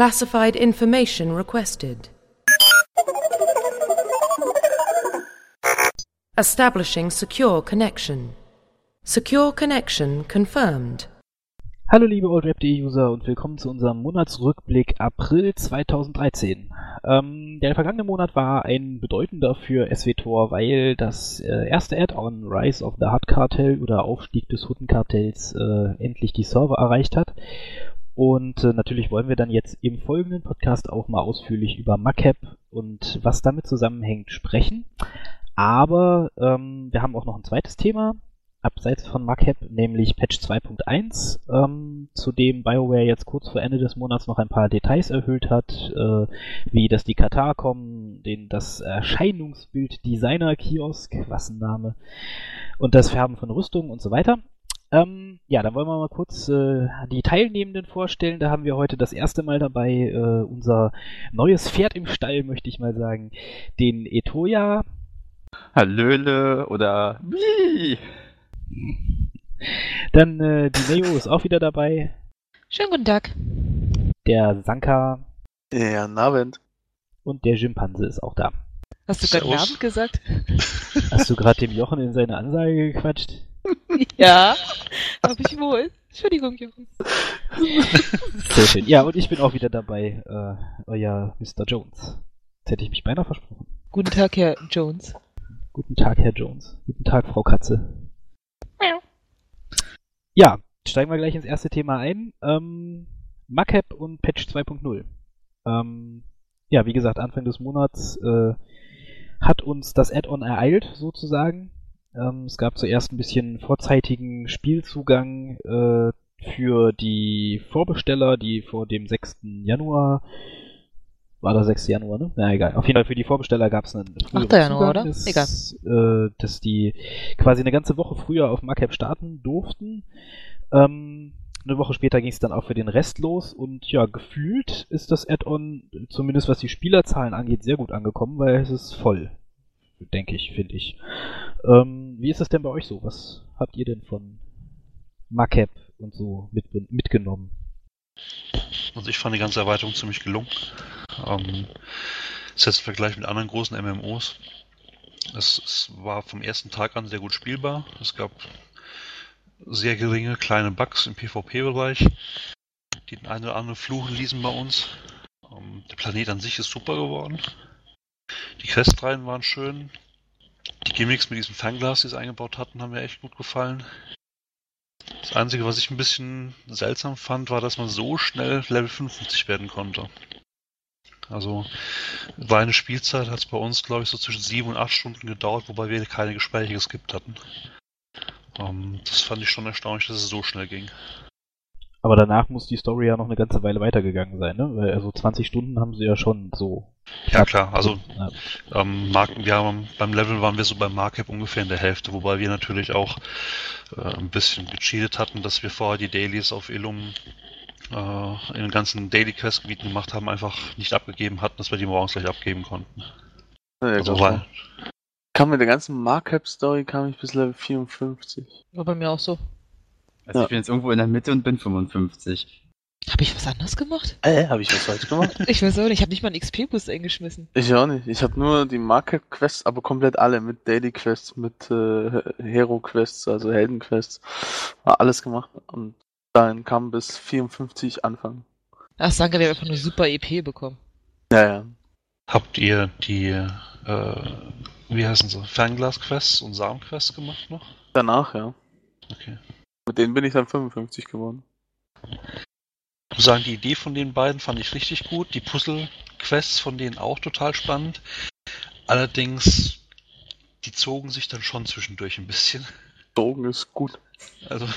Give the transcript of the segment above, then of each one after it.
Classified information requested. Establishing secure connection. Secure connection confirmed. Hallo liebe OldRap.de-User und willkommen zu unserem Monatsrückblick April 2013. Ähm, der vergangene Monat war ein bedeutender für SWTOR, weil das äh, erste Add-on Rise of the Hut Cartel oder Aufstieg des Huttenkartells äh, endlich die Server erreicht hat. Und äh, natürlich wollen wir dann jetzt im folgenden Podcast auch mal ausführlich über Macap und was damit zusammenhängt sprechen. Aber ähm, wir haben auch noch ein zweites Thema, abseits von Macap, nämlich Patch 2.1, ähm, zu dem BioWare jetzt kurz vor Ende des Monats noch ein paar Details erhöht hat, äh, wie dass die Katar kommen, den, das Erscheinungsbild Designer Kiosk, was ein Name, und das Färben von Rüstungen und so weiter. Ähm, ja, dann wollen wir mal kurz äh, die Teilnehmenden vorstellen. Da haben wir heute das erste Mal dabei äh, unser neues Pferd im Stall, möchte ich mal sagen, den Etoya. Hallöle oder wie? Dann äh, die Neo ist auch wieder dabei. Schönen guten Tag. Der Sanka. Ja, guten Abend. Und der Schimpanse ist auch da. Hast du gerade Abend gesagt? Hast du gerade dem Jochen in seine Ansage gequatscht? ja, hab ich wohl. Entschuldigung, Jochen. Sehr schön. Ja, und ich bin auch wieder dabei, äh, euer Mr. Jones. Jetzt hätte ich mich beinahe versprochen. Guten Tag, Herr Jones. Guten Tag, Herr Jones. Guten Tag, Frau Katze. Ja, steigen wir gleich ins erste Thema ein. Ähm, Macap und Patch 2.0. Ähm, ja, wie gesagt, Anfang des Monats äh, hat uns das Add-on ereilt, sozusagen. Ähm, es gab zuerst ein bisschen vorzeitigen Spielzugang äh, für die Vorbesteller, die vor dem 6. Januar war der 6. Januar, ne? Na egal. Auf jeden Fall für die Vorbesteller gab es einen früheren 8. Januar, Zugang, oder? Dass, Egal. Äh, dass die quasi eine ganze Woche früher auf Macap starten durften. Ähm, eine Woche später ging es dann auch für den Rest los und ja, gefühlt ist das Add-on, zumindest was die Spielerzahlen angeht, sehr gut angekommen, weil es ist voll. Denke ich, finde ich. Ähm, wie ist das denn bei euch so? Was habt ihr denn von Macap und so mit, mitgenommen? Also ich fand die ganze Erweiterung ziemlich gelungen. Ähm, selbst im Vergleich mit anderen großen MMOs. Es, es war vom ersten Tag an sehr gut spielbar. Es gab sehr geringe kleine Bugs im PvP-Bereich. Die den einen oder anderen fluchen ließen bei uns. Ähm, der Planet an sich ist super geworden. Die Questreihen waren schön. Die Gimmicks mit diesem Fernglas, die sie eingebaut hatten, haben mir echt gut gefallen. Das Einzige, was ich ein bisschen seltsam fand, war, dass man so schnell Level 55 werden konnte. Also reine Spielzeit hat es bei uns, glaube ich, so zwischen sieben und acht Stunden gedauert, wobei wir keine Gespräche geskippt hatten. Ähm, das fand ich schon erstaunlich, dass es so schnell ging. Aber danach muss die Story ja noch eine ganze Weile weitergegangen sein, ne? Also 20 Stunden haben sie ja schon so. Ja klar, also Ja. ähm, Mark, wir haben, beim Level waren wir so beim Markup ungefähr in der Hälfte, wobei wir natürlich auch äh, ein bisschen gecheatet hatten, dass wir vorher die Dailies auf Illum äh, in den ganzen Daily Quest Gebieten gemacht haben, einfach nicht abgegeben hatten, dass wir die morgens gleich abgeben konnten. Ja, Also also, weil, kam mit der ganzen Markup-Story kam ich bis Level 54. War bei mir auch so. Also Ja. ich bin jetzt irgendwo in der Mitte und bin 55. Habe ich was anderes gemacht? Äh, habe ich was falsch gemacht? Ich weiß auch nicht, ich habe nicht mal einen XP-Boost eingeschmissen. ich auch nicht. Ich habe nur die Markup-Quests, aber komplett alle. Mit Daily-Quests, mit äh, Hero-Quests, also Helden-Quests. War alles gemacht. Und dann kam bis 54 Anfang. Ach, danke, wir haben einfach nur super EP bekommen. Ja, ja. habt ihr die, äh, wie heißen sie, Fernglas-Quests und Samen-Quests gemacht noch? Danach, ja. Okay. Mit denen bin ich dann 55 geworden. Ich muss sagen, die Idee von den beiden fand ich richtig gut. Die Puzzle-Quests von denen auch total spannend. Allerdings, die zogen sich dann schon zwischendurch ein bisschen. Drogen ist gut. Also,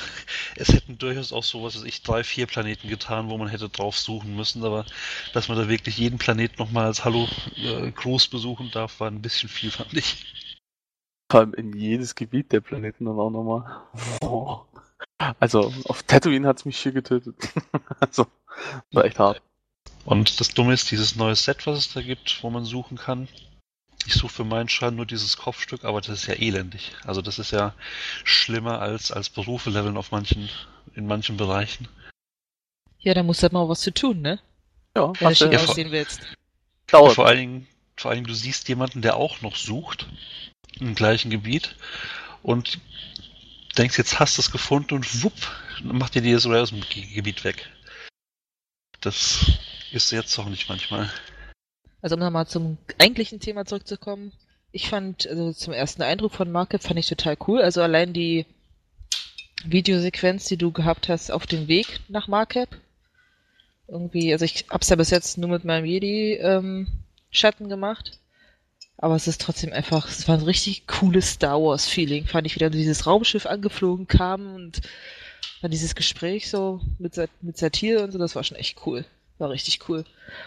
es hätten durchaus auch so, was weiß ich, drei, vier Planeten getan, wo man hätte drauf suchen müssen, aber dass man da wirklich jeden Planeten nochmal als Hallo äh, Gruß besuchen darf, war ein bisschen viel, fand ich. Vor allem in jedes Gebiet der Planeten dann auch nochmal. Oh. Also, auf Tatooine hat's mich hier getötet. also, war echt hart. Und das Dumme ist, dieses neue Set, was es da gibt, wo man suchen kann. Ich suche für meinen Schein nur dieses Kopfstück, aber das ist ja elendig. Also das ist ja schlimmer als, als Berufe leveln auf manchen, in manchen Bereichen. Ja, da muss halt mal was zu tun, ne? Ja, Wenn du ja, aussehen willst. Vor allen Dingen, vor allen Dingen, du siehst jemanden, der auch noch sucht im gleichen Gebiet und denkst, jetzt hast du es gefunden und wupp, macht dir die sogar aus dem Ge- Gebiet weg. Das ist jetzt auch nicht manchmal. Also um nochmal zum eigentlichen Thema zurückzukommen. Ich fand, also zum ersten Eindruck von Market fand ich total cool. Also allein die Videosequenz, die du gehabt hast auf dem Weg nach Market. Irgendwie, also ich hab's ja bis jetzt nur mit meinem Jedi-Schatten gemacht. Aber es ist trotzdem einfach, es war ein richtig cooles Star Wars-Feeling. Fand ich wieder, wie dieses Raumschiff angeflogen kam und dann dieses Gespräch so mit, mit Satir und so, das war schon echt cool. War richtig cool.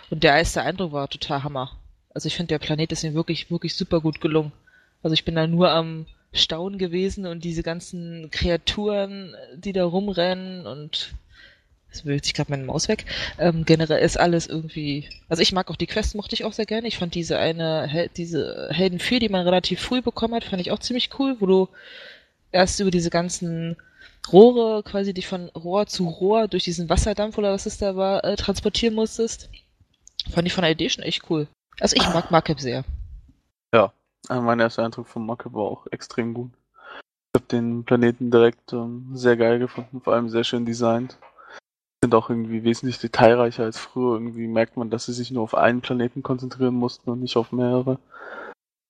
Und der erste Eindruck war total Hammer. Also ich finde, der Planet ist mir wirklich, wirklich super gut gelungen. Also ich bin da nur am Staunen gewesen und diese ganzen Kreaturen, die da rumrennen und es bewegt sich gerade meine Maus weg. Ähm, generell ist alles irgendwie. Also ich mag auch die Quest, mochte ich auch sehr gerne. Ich fand diese eine, diese Helden 4, die man relativ früh bekommen hat, fand ich auch ziemlich cool, wo du erst über diese ganzen Rohre, quasi dich von Rohr zu Rohr durch diesen Wasserdampf oder was es da war, äh, transportieren musstest. Fand ich von der Idee schon echt cool. Also ich mag Markup sehr. Äh, Mein erster Eindruck von Macke war auch extrem gut. Ich habe den Planeten direkt ähm, sehr geil gefunden, vor allem sehr schön designt. Sind auch irgendwie wesentlich detailreicher als früher. Irgendwie merkt man, dass sie sich nur auf einen Planeten konzentrieren mussten und nicht auf mehrere.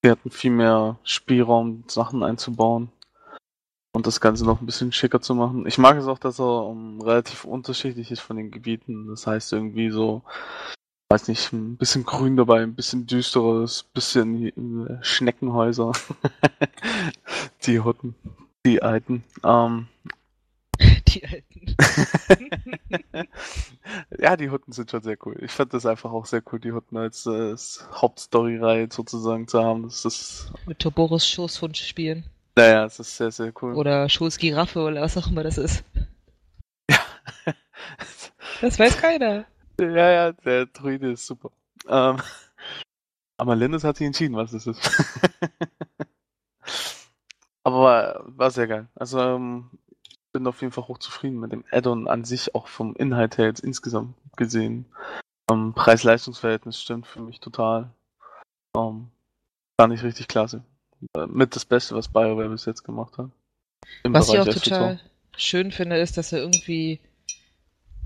Sie hatten viel mehr Spielraum, Sachen einzubauen und das Ganze noch ein bisschen schicker zu machen. Ich mag es auch, dass er ähm, relativ unterschiedlich ist von den Gebieten. Das heißt irgendwie so, weiß nicht, ein bisschen grün dabei, ein bisschen düsteres, bisschen äh, Schneckenhäuser. die Hutten, die alten. Ähm, Die alten. ja, die Hutten sind schon sehr cool. Ich fand das einfach auch sehr cool, die Hutten als, äh, als Hauptstory-Reihe sozusagen zu haben. Das ist, Mit Toboris Schoßhund spielen. naja, es ist sehr, sehr cool. Oder Schoßgiraffe oder was auch immer das ist. Das weiß keiner. Ja, ja, der Druide ist super. Ähm, aber Linus hat sich entschieden, was das ist. aber war, war sehr geil. Also ähm, bin auf jeden Fall hochzufrieden mit dem Add-on an sich, auch vom Inhalt her jetzt insgesamt gesehen. Ähm, Preis-Leistungs-Verhältnis stimmt für mich total. Ähm, fand ich richtig klasse. Äh, Mit das Beste, was BioWare bis jetzt gemacht hat. Im Was ich auch Bereich total schön finde, ist, dass er irgendwie,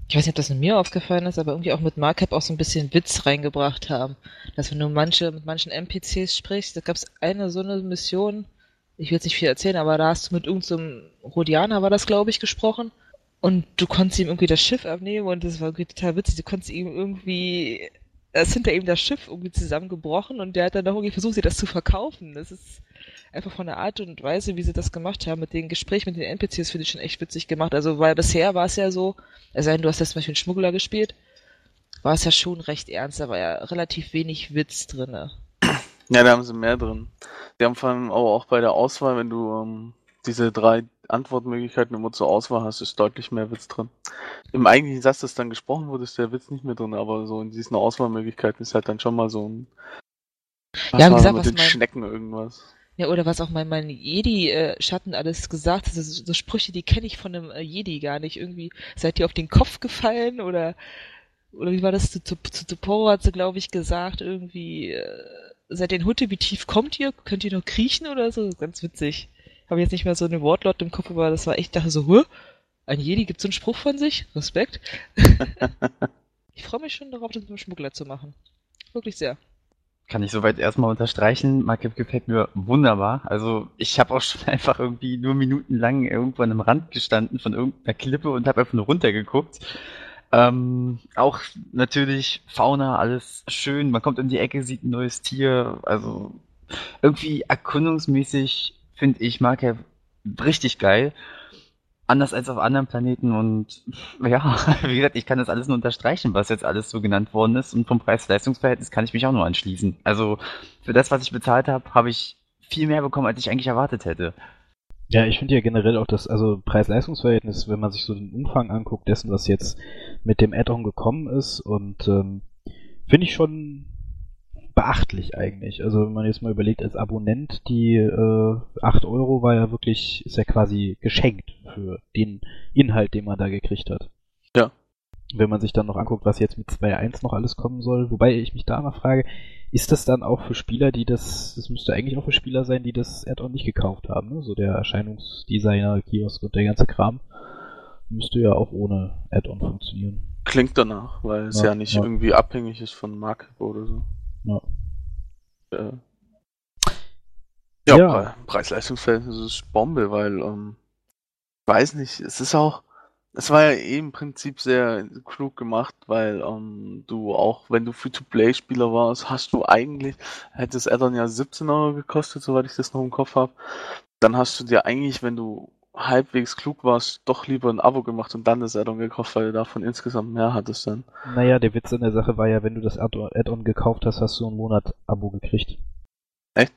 ich weiß nicht, ob das mir aufgefallen ist, aber irgendwie auch mit Markup auch so ein bisschen Witz reingebracht haben. Dass wenn du manche, mit manchen NPCs sprichst, da gab es eine so eine Mission, ich will jetzt nicht viel erzählen, aber da hast du mit irgendeinem so Rhodianer, war das glaube ich, gesprochen. Und du konntest ihm irgendwie das Schiff abnehmen und das war total witzig. Du konntest ihm irgendwie, da ist hinter ihm das Schiff irgendwie zusammengebrochen und der hat dann noch irgendwie versucht, dir das zu verkaufen. Das ist einfach von der Art und Weise, wie sie das gemacht haben, mit den Gesprächen mit den NPCs, finde ich schon echt witzig gemacht. Also, weil bisher war es ja so, denn, du hast jetzt zum Beispiel einen Schmuggler gespielt, war es ja schon recht ernst, da war ja relativ wenig Witz drinne. Ja, da haben sie mehr drin. Die haben vor allem aber auch bei der Auswahl, wenn du ähm, diese drei Antwortmöglichkeiten immer zur Auswahl hast, ist deutlich mehr Witz drin. Im eigentlichen Satz, das dann gesprochen wurde, ist der Witz nicht mehr drin, aber so in diesen Auswahlmöglichkeiten ist halt dann schon mal so ein Ja, war gesagt, mit was den mein- Schnecken irgendwas. Ja, oder was auch mein, mein Jedi-Schatten alles gesagt hat, so, so Sprüche, die kenne ich von einem äh, Jedi gar nicht. Irgendwie, seid ihr auf den Kopf gefallen oder oder wie war das zu, zu, zu Toporo hat sie, glaube ich, gesagt, irgendwie, äh, seid ihr in Hutte, wie tief kommt ihr? Könnt ihr noch kriechen oder so? Ganz witzig. Habe jetzt nicht mehr so eine Wortlaut im Kopf, aber das war echt, dachte so, Hä? Ein Jedi gibt so einen Spruch von sich? Respekt. ich freue mich schon darauf, das mit dem Schmuggler zu machen. Wirklich sehr. Kann ich soweit erstmal unterstreichen. Markup gefällt mir wunderbar. Also ich habe auch schon einfach irgendwie nur minutenlang irgendwo an einem Rand gestanden von irgendeiner Klippe und habe einfach nur runtergeguckt. Ähm, auch natürlich Fauna, alles schön. Man kommt in die Ecke, sieht ein neues Tier. Also irgendwie erkundungsmäßig finde ich Markup richtig geil. Anders als auf anderen Planeten und ja, wie gesagt, ich kann das alles nur unterstreichen, was jetzt alles so genannt worden ist und vom Preis-Leistungs-Verhältnis kann ich mich auch nur anschließen. Also für das, was ich bezahlt habe, habe ich viel mehr bekommen, als ich eigentlich erwartet hätte. Ja, ich finde ja generell auch das, also Preis-Leistungs-Verhältnis, wenn man sich so den Umfang anguckt, dessen, was jetzt mit dem Add-on gekommen ist und ähm, finde ich schon beachtlich eigentlich. Also wenn man jetzt mal überlegt, als Abonnent, die äh, 8 Euro war ja wirklich, ist ja quasi geschenkt für den Inhalt, den man da gekriegt hat. wenn man sich dann noch anguckt, was jetzt mit 2.1 noch alles kommen soll. Wobei ich mich da mal frage, ist das dann auch für Spieler, die das, das müsste eigentlich auch für Spieler sein, die das Add-on nicht gekauft haben, ne? so der Erscheinungsdesigner, Kiosk und der ganze Kram, müsste ja auch ohne Add-on funktionieren. Klingt danach, weil es Ja, ja, nicht ja. irgendwie abhängig ist von Market oder so. Ja. Äh, ja, Ja. Pre Preis-Leistungsverhältnis ist Bombe, weil, ähm, ich weiß nicht, es ist auch, es war ja eh im Prinzip sehr klug gemacht, weil ähm, du auch, wenn du Free-to-Play-Spieler warst, hast du eigentlich, hätte das Addon ja 17 Euro gekostet, soweit ich das noch im Kopf habe, dann hast du dir eigentlich, wenn du halbwegs klug warst, doch lieber ein Abo gemacht und dann das Addon gekauft, weil du davon insgesamt mehr hattest dann. Naja, der Witz an der Sache war ja, wenn du das Add- Add-on gekauft hast, hast du einen Monat Abo gekriegt. Echt?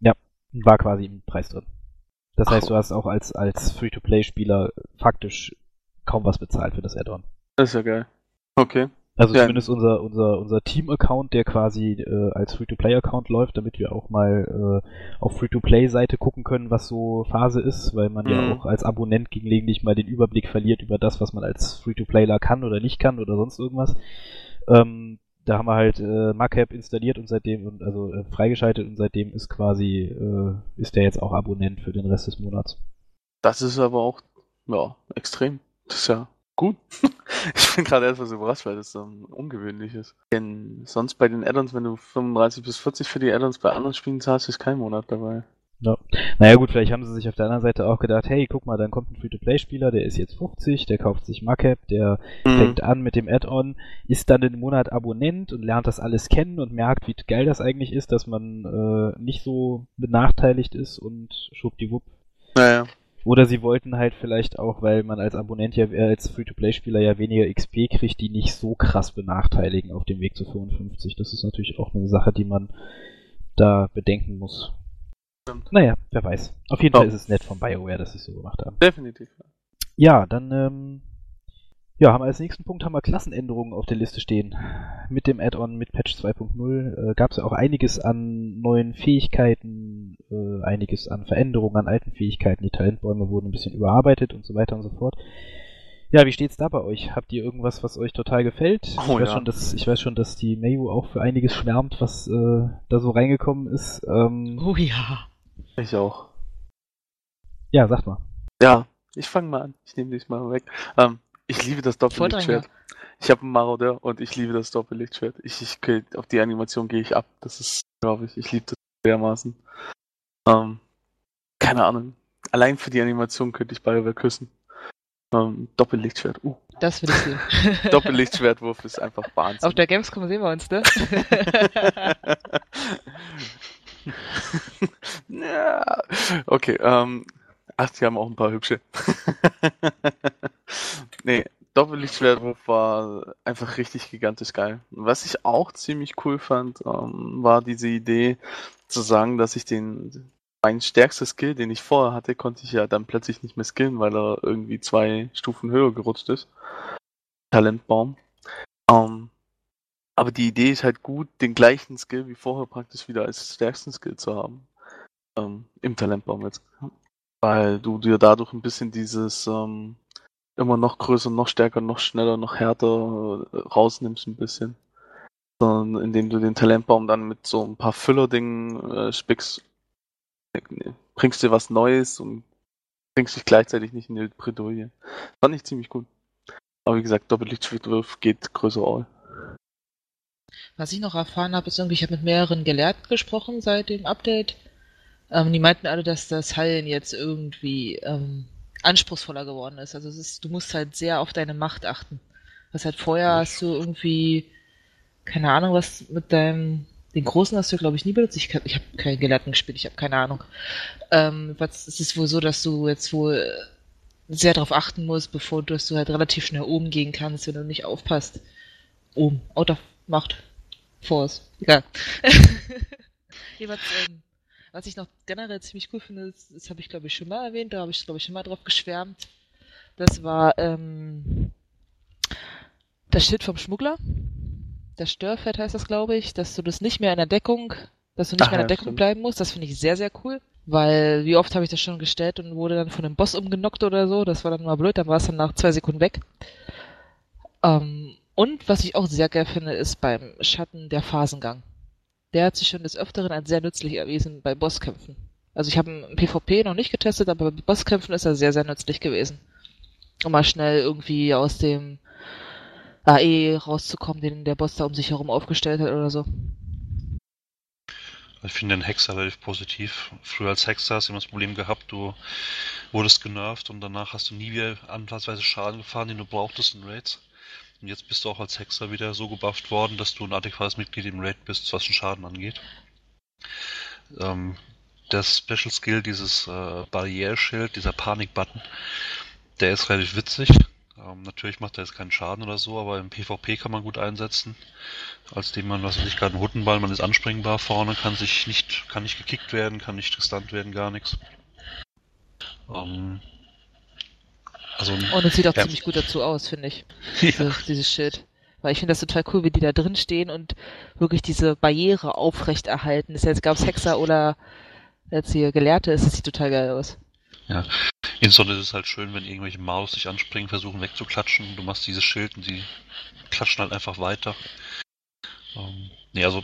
Ja, war quasi im Preis drin. Das Ach. heißt, du hast auch als, als Free-to-Play-Spieler faktisch kaum was bezahlt für das Add-on. Das ist ja geil. Okay. Also Ja. zumindest unser, unser, unser Team-Account, der quasi äh, als Free-to-Play-Account läuft, damit wir auch mal äh, auf Free-to-Play-Seite gucken können, was so Phase ist, weil man ja Mhm. auch als Abonnent gelegentlich mal den Überblick verliert über das, was man als Free-to-Playler kann oder nicht kann oder sonst irgendwas. Ähm, da haben wir halt äh, Macap installiert und seitdem und also äh, freigeschaltet und seitdem ist quasi äh, ist der jetzt auch Abonnent für den Rest des Monats. Das ist aber auch, ja, extrem. Das ist ja gut. ich bin gerade etwas überrascht, weil das ähm, ungewöhnlich ist. Denn sonst bei den Addons, wenn du 35 bis 40 für die Addons bei anderen Spielen zahlst, ist kein Monat dabei. Ja. Naja gut, vielleicht haben sie sich auf der anderen Seite auch gedacht, hey, guck mal, dann kommt ein Free-to-Play-Spieler, der ist jetzt 50, der kauft sich Macap, der Mhm. fängt an mit dem Add-on, ist dann einen Monat Abonnent und lernt das alles kennen und merkt, wie geil das eigentlich ist, dass man äh, nicht so benachteiligt ist und schwuppdiwupp. Naja. Oder sie wollten halt vielleicht auch, weil man als Abonnent ja, äh, als Free-to-Play-Spieler ja weniger XP kriegt, die nicht so krass benachteiligen auf dem Weg zu 55. Das ist natürlich auch eine Sache, die man da bedenken muss. Stimmt. Naja, wer weiß. Auf jeden. Fall ist es nett von BioWare, dass sie es so gemacht haben. Definitiv. Ja, dann ähm, ja, haben wir als nächsten Punkt haben wir Klassenänderungen auf der Liste stehen. Mit dem Add-on, mit Patch 2.0 äh, gab es ja auch einiges an neuen Fähigkeiten, äh, einiges an Veränderungen an alten Fähigkeiten. Die Talentbäume wurden ein bisschen überarbeitet und so weiter und so fort. Ja, wie steht's da bei euch? Habt ihr irgendwas, was euch total gefällt? Oh, ich, weiß ja. schon, dass, ich weiß schon, dass die Mayu auch für einiges schwärmt, was äh, da so reingekommen ist. Ähm, Oh ja. Ich auch. Ja, sagt mal. Ja, ich fange mal an. Ich nehme dich mal weg. Ähm, ich liebe das Doppellichtschwert. Ich habe einen Marodeur und ich liebe das Doppellichtschwert. Ich, ich auf die Animation gehe ich ab. Das ist, glaube ich, ich liebe das dermaßen. Ähm, keine Ahnung. Allein für die Animation könnte ich BioWare küssen. Ähm, Doppellichtschwert. Uh, Das will ich sehen. Doppellichtschwertwurf ist einfach Wahnsinn. Auf der Gamescom sehen wir uns, ne? ja. Okay, ähm. Ach, die haben auch ein paar hübsche. nee, Doppellichtschwertwurf war einfach richtig gigantisch geil. Was ich auch ziemlich cool fand, ähm, war diese Idee zu sagen, dass ich den mein stärkster Skill, den ich vorher hatte, konnte ich ja dann plötzlich nicht mehr skillen, weil er irgendwie zwei Stufen höher gerutscht ist. Talentbaum. Ähm, aber die Idee ist halt gut, den gleichen Skill wie vorher praktisch wieder als stärksten Skill zu haben. Ähm, Im Talentbaum jetzt. Weil du dir dadurch ein bisschen dieses ähm, immer noch größer, noch stärker, noch schneller, noch härter äh, rausnimmst ein bisschen. Sondern indem du den Talentbaum dann mit so ein paar Füllerdingen äh, spickst, äh, bringst dir was Neues und bringst dich gleichzeitig nicht in die Bredouille. Fand ich ziemlich gut. Aber wie gesagt, Doppellichtschwertwurf geht größer all. Was ich noch erfahren habe, ist irgendwie, ich habe mit mehreren Gelehrten gesprochen seit dem Update. Ähm, die meinten alle, dass das Heilen jetzt irgendwie ähm, anspruchsvoller geworden ist. Also es ist, du musst halt sehr auf deine Macht achten. Was halt vorher hast du irgendwie, keine Ahnung, was mit deinem, den Großen hast du glaube ich nie benutzt. Ich, ich habe keinen Gelehrten gespielt, ich habe keine Ahnung. Ähm, was, es ist wohl so, dass du jetzt wohl sehr darauf achten musst, bevor du, dass du halt relativ schnell oben gehen kannst, wenn du nicht aufpasst. Oben, out of Macht. Force. Egal. Jeweils, ähm, was ich noch generell ziemlich cool finde, das, das habe ich glaube ich schon mal erwähnt, da habe ich glaube ich schon mal drauf geschwärmt. Das war ähm, das Schild vom Schmuggler. Das Störfeld heißt das, glaube ich, dass du das nicht mehr in der Deckung, dass du nicht Ach mehr in der Deckung stimmt. bleiben musst. Das finde ich sehr, sehr cool. Weil, wie oft habe ich das schon gestellt und wurde dann von einem Boss umgenockt oder so. Das war dann mal blöd, dann war es dann nach zwei Sekunden weg. Ähm, und was ich auch sehr geil finde, ist beim Schatten der Phasengang. Der hat sich schon des Öfteren als sehr nützlich erwiesen bei Bosskämpfen. Also ich habe im PvP noch nicht getestet, aber bei Bosskämpfen ist er sehr, sehr nützlich gewesen. Um mal schnell irgendwie aus dem AE rauszukommen, den der Boss da um sich herum aufgestellt hat oder so. Ich finde den Hexer relativ positiv. Früher als Hexer hast du immer das Problem gehabt, du wurdest genervt und danach hast du nie wieder ansatzweise Schaden gefahren, den du brauchtest in Raids. Und jetzt bist du auch als Hexer wieder so gebufft worden, dass du ein adäquates Mitglied im Raid bist, was den Schaden angeht. Ähm, der Special Skill, dieses äh, Barrierschild, dieser Panik-Button, der ist relativ witzig. Ähm, natürlich macht er jetzt keinen Schaden oder so, aber im PvP kann man gut einsetzen. Als dem man, was weiß ich, gerade einen Huttenball, man ist anspringbar vorne, kann sich nicht, kann nicht gekickt werden, kann nicht gestunt werden, gar nichts. Ähm, also, Und es sieht auch ja. ziemlich gut dazu aus, finde ich. Ja. Diese, dieses Schild. Weil ich finde das total cool, wie die da drin stehen und wirklich diese Barriere aufrechterhalten. Ist jetzt, gab's Hexer oder jetzt hier Gelehrte ist, das sieht total geil aus. Insbesondere ist es halt schön, wenn irgendwelche Maus sich anspringen, versuchen wegzuklatschen. Du machst dieses Schild und die klatschen halt einfach weiter. Ähm, nee, also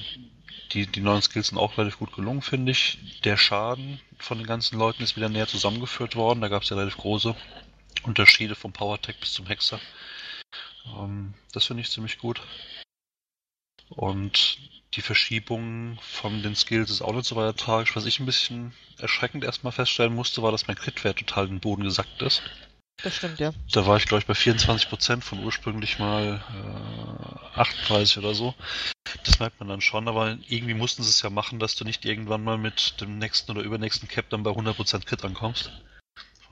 die, die neuen Skills sind auch relativ gut gelungen, finde ich. Der Schaden von den ganzen Leuten ist wieder näher zusammengeführt worden. Da gab es ja relativ große Unterschiede vom Power-Tech bis zum Hexer. Ähm, das finde ich ziemlich gut. Und die Verschiebung von den Skills ist auch nicht so weiter tragisch. Was ich ein bisschen erschreckend erstmal feststellen musste, war, dass mein Crit-Wert total in den Boden gesackt ist. Das stimmt, ja. Da war ich, glaube ich, bei 24% von ursprünglich mal äh, 38 oder so. Das merkt man dann schon, aber irgendwie mussten sie es ja machen, dass du nicht irgendwann mal mit dem nächsten oder übernächsten Cap dann bei 100% Crit ankommst.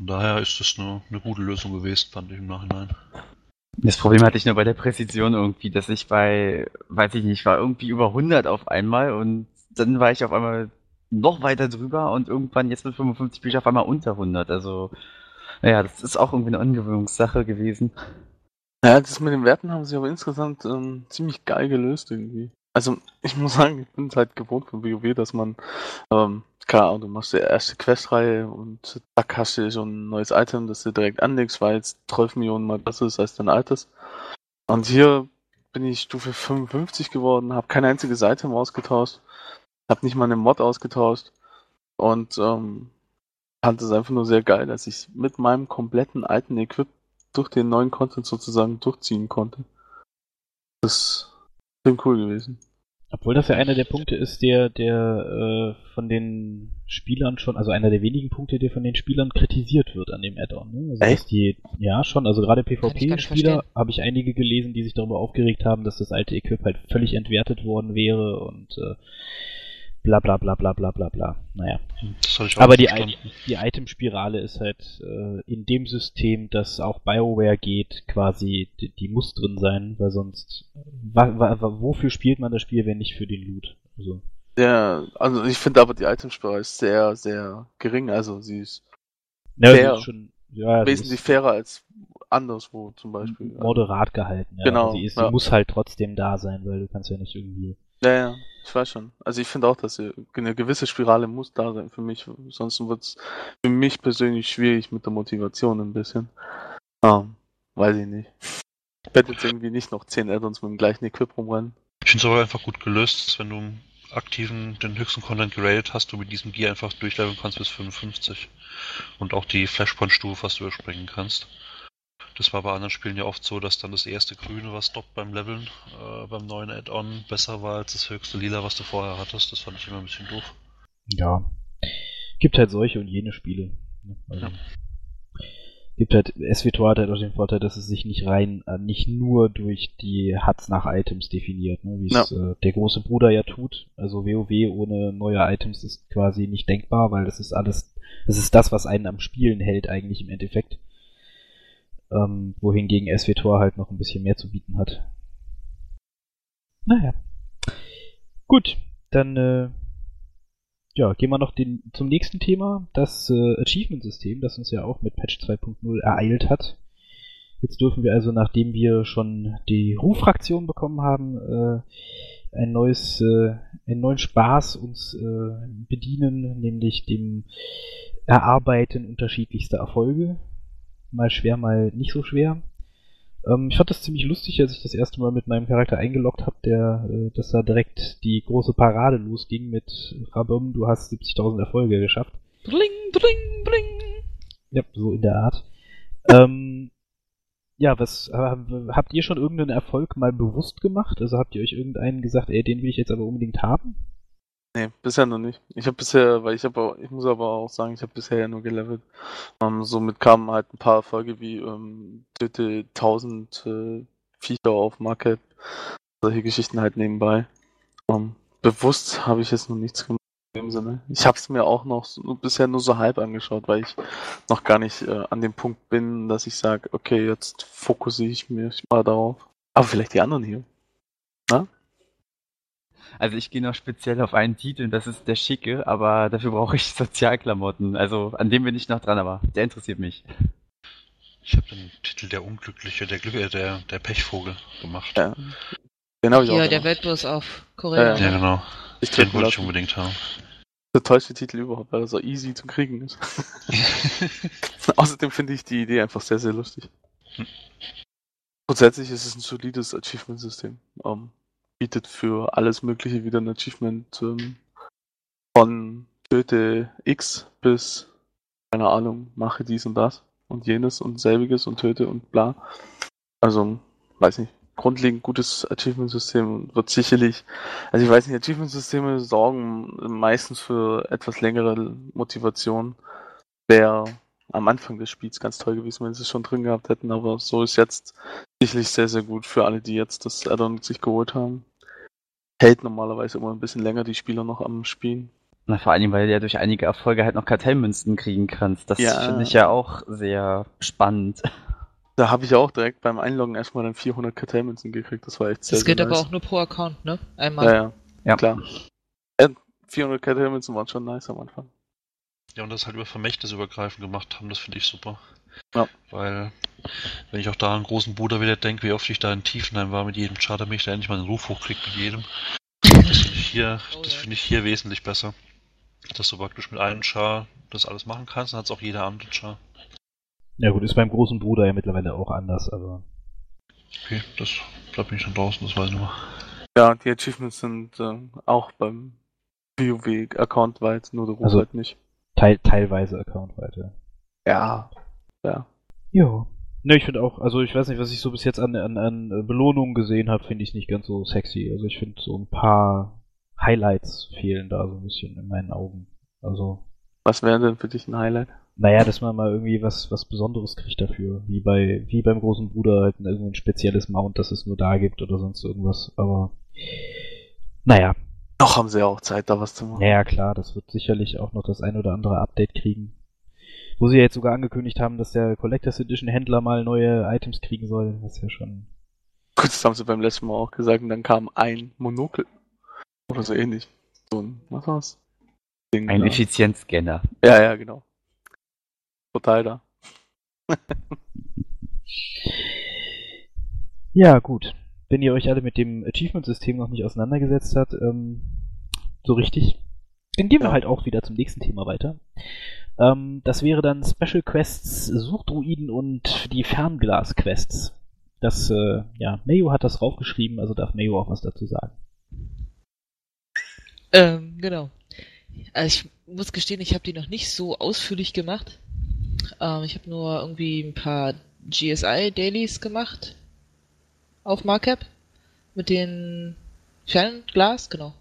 Von daher ist das eine, eine gute Lösung gewesen, fand ich im Nachhinein. Das Problem hatte ich nur bei der Präzision irgendwie, dass ich bei, weiß ich nicht, war irgendwie über 100 auf einmal und dann war ich auf einmal noch weiter drüber und irgendwann jetzt mit 55 bin ich auf einmal unter 100. Also, naja, das ist auch irgendwie eine Angewöhnungssache gewesen. Ja, das mit den Werten haben sie aber insgesamt ähm, ziemlich geil gelöst irgendwie. Also ich muss sagen, ich bin es halt gewohnt von WoW, dass man, ähm, Ahnung, du machst die erste Questreihe und zack hast du schon ein neues Item, das du direkt anlegst, weil es 12 Millionen mal besser ist als dein altes. Und hier bin ich Stufe 55 geworden, habe kein einziges Item ausgetauscht, habe nicht mal eine Mod ausgetauscht und ähm, fand es einfach nur sehr geil, dass ich mit meinem kompletten alten Equip durch den neuen Content sozusagen durchziehen konnte. Das ist ziemlich cool gewesen. Obwohl das ja einer der Punkte ist, der, der äh, von den Spielern schon, also einer der wenigen Punkte, der von den Spielern kritisiert wird an dem Add-on. Ne? Also, Echt? die, ja, schon, also gerade PvP-Spieler habe ich einige gelesen, die sich darüber aufgeregt haben, dass das alte Equip halt völlig entwertet worden wäre und äh, bla bla bla bla bla bla bla. Naja. Das hatte ich auch Aber die. I- die Item-Spirale ist halt äh, in dem System, das auch BioWare geht, quasi, die, die muss drin sein, weil sonst, wa, wa, wa, wofür spielt man das Spiel, wenn nicht für den Loot? Also, Der, also ich finde aber die Itemsperre ist sehr, sehr gering. Also sie ist ja, Fair. ist schon, ja, wesentlich ist fairer als anderswo zum Beispiel. moderat gehalten. Ja. Genau, Also sie, ist, ja. sie muss halt trotzdem da sein, weil du kannst ja nicht irgendwie. Ja, ja, ich weiß schon. Also ich finde auch, dass eine gewisse Spirale muss da sein für mich. Sonst wird es für mich persönlich schwierig mit der Motivation ein bisschen. Ähm, weiß ich nicht. Ich werde jetzt irgendwie nicht noch 10 Add-ons mit dem gleichen Equip rumrennen. Ich finde es aber einfach gut gelöst, wenn du aktiven, den höchsten Content geradet hast, du mit diesem Gear einfach durchleveln kannst bis 55. Und auch die Flashpoint-Stufe fast überspringen kannst. Das war bei anderen Spielen ja oft so, dass dann das erste Grüne, was droppt beim Leveln, äh, beim neuen Add-on, besser war als das höchste Lila, was du vorher hattest. Das fand ich immer ein bisschen doof. Ja. Gibt halt solche und jene Spiele. ne? Also, Ja. Gibt halt, SWTOR hat halt auch den Vorteil, dass es sich nicht rein, äh, nicht nur durch die Huts nach Items definiert, ne? wie es äh, der große Bruder ja tut. Also WoW ohne neue Items ist quasi nicht denkbar, weil das ist alles, das ist das, was einen am Spielen hält eigentlich im Endeffekt. Ähm, wohingegen SWTOR halt noch ein bisschen mehr zu bieten hat. Naja. Gut, dann äh, ja, gehen wir noch den, zum nächsten Thema, das äh, Achievement-System, das uns ja auch mit Patch 2.0 ereilt hat. Jetzt dürfen wir also, nachdem wir schon die Ruffraktion bekommen haben, äh, ein neues, äh, einen neuen Spaß uns äh, bedienen, nämlich dem Erarbeiten unterschiedlichster Erfolge. Mal schwer, mal nicht so schwer. Ähm, ich fand das ziemlich lustig, als ich das erste Mal mit meinem Charakter eingeloggt habe, der, äh, dass da direkt die große Parade losging mit Rabum, du hast 70.000 Erfolge geschafft. Bling, bling, bling. Ja, so in der Art. ähm, ja, was habt ihr schon irgendeinen Erfolg mal bewusst gemacht? Also habt ihr euch irgendeinen gesagt, ey, den will ich jetzt aber unbedingt haben? Nee, bisher noch nicht. Ich habe bisher, weil ich habe ich muss aber auch sagen, ich habe bisher ja nur gelevelt. Ähm, somit kamen halt ein paar Erfolge wie ähm, töte 1000 äh, Viecher auf Market, solche Geschichten halt nebenbei. Ähm, bewusst habe ich jetzt noch nichts gemacht in dem Sinne. Ich habe es mir auch noch so, bisher nur so halb angeschaut, weil ich noch gar nicht äh, an dem Punkt bin, dass ich sage, okay, jetzt fokussiere ich mich mal darauf. Aber vielleicht die anderen hier. Na? Also ich gehe noch speziell auf einen Titel, das ist der Schicke, aber dafür brauche ich Sozialklamotten. Also an dem bin ich noch dran, aber der interessiert mich. Ich habe den Titel der Unglückliche, der Glück, äh, der, der Pechvogel gemacht. Ja. Ich auch. Ja, der. Weltbus auf Korea. Ja, Ja, genau. Ich Den wollte ich unbedingt haben. Der tollste Titel überhaupt, weil er so easy zu kriegen ist. Außerdem finde ich die Idee einfach sehr, sehr lustig. Hm. Grundsätzlich ist es ein solides Achievement-System. Ähm, bietet für alles Mögliche wieder ein Achievement ähm, von töte X bis, keine Ahnung, mache dies und das und jenes und selbiges und töte und bla. Also, weiß nicht. Grundlegend gutes Achievement-System wird sicherlich, also ich weiß nicht, Achievement-Systeme sorgen meistens für etwas längere Motivation. Wäre am Anfang des Spiels ganz toll gewesen, wenn sie es schon drin gehabt hätten, aber so ist jetzt sicherlich sehr, sehr gut für alle, die jetzt das Addon sich geholt haben. Hält normalerweise immer ein bisschen länger die Spieler noch am Spielen. Na, vor allem, weil du ja durch einige Erfolge halt noch Kartellmünzen kriegen kannst. Das Ja. finde ich ja auch sehr spannend. Da habe ich auch direkt beim Einloggen erstmal dann 400 Kartellmünzen gekriegt. Das war echt sehr, Das geht sehr aber nice. auch nur pro Account, ne? Einmal. Ja, ja, Ja. klar. Äh, 400 Kartellmünzen waren schon nice am Anfang. Ja, und das halt über Vermächtnisübergreifend gemacht haben, das finde ich super. Ja. Weil, wenn ich auch da an großen Bruder wieder denke, wie oft ich da in Tiefenheim war mit jedem Charter, mich da endlich mal einen Ruf hochkriegt mit jedem. Das finde ich hier, Oh das ja. finde ich hier wesentlich besser. Dass du praktisch mit einem Char das alles machen kannst, dann hat es auch jeder andere Char. Ja gut, ist beim großen Bruder ja mittlerweile auch anders, aber Okay, das bleibt bin ich dann draußen, das weiß ich nicht mehr. Ja, die Achievements sind äh, auch beim WoW-Account weit, nur der Ruf Also- halt nicht. teil teilweise Accountweite. Ja. Ja. Ja. Ne, ich finde auch, also ich weiß nicht, was ich so bis jetzt an, an, an äh, Belohnungen gesehen habe, finde ich nicht ganz so sexy. Also ich finde so ein paar Highlights fehlen da so ein bisschen in meinen Augen. Also, Was wäre denn für dich ein Highlight? naja, dass man mal irgendwie was, was Besonderes kriegt dafür. Wie bei, wie beim großen Bruder halt ein, irgendwie ein spezielles Mount, das es nur da gibt oder sonst irgendwas. Aber, naja, Noch haben sie ja auch Zeit, da was zu machen. naja, klar, das wird sicherlich auch noch das ein oder andere Update kriegen. Wo sie ja jetzt sogar angekündigt haben, dass der Collectors Edition Händler mal neue Items kriegen soll, was ja schon Gut, das haben sie beim letzten Mal auch gesagt und dann kam ein Monokel. Oder so ähnlich. So ein, was war's? Ding Ein da. Effizienzscanner. Ja, ja, genau. Total da. Ja, gut. Wenn ihr euch alle mit dem Achievement-System noch nicht auseinandergesetzt habt, ähm, so richtig, dann gehen wir halt auch wieder zum nächsten Thema weiter. Ähm, das wäre dann Special Quests, Suchdruiden und die Fernglas-Quests. Das, äh, ja, Mayo hat das raufgeschrieben, also darf Mayo auch was dazu sagen. Ähm, genau. Also ich muss gestehen, ich habe die noch nicht so ausführlich gemacht. Ähm, ich habe nur irgendwie ein paar GSI-Dailies gemacht auf Markup mit den Fernglas, genau.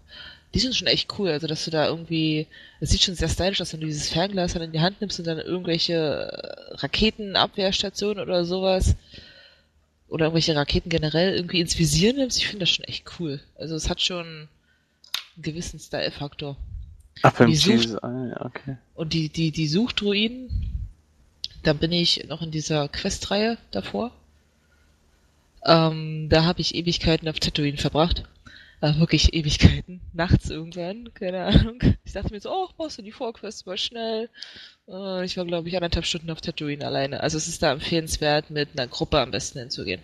Die sind schon echt cool, also dass du da irgendwie, es sieht schon sehr stylisch aus, wenn du dieses Fernglas dann in die Hand nimmst und dann irgendwelche äh, Raketenabwehrstationen oder sowas oder irgendwelche Raketen generell irgendwie ins Visier nimmst. Ich finde das schon echt cool. Also es hat schon einen gewissen Style-Faktor. Ach, beim ja, okay. Und die, die, die Suchdruiden, da bin ich noch in dieser Questreihe davor. Ähm, da habe ich Ewigkeiten auf Tatooine verbracht. Äh, wirklich Ewigkeiten. Nachts irgendwann, keine Ahnung. Ich dachte mir so, oh, machst du die Vorquest mal schnell. Äh, ich war, glaube ich, anderthalb Stunden auf Tatooine alleine. Also es ist da empfehlenswert, mit einer Gruppe am besten hinzugehen.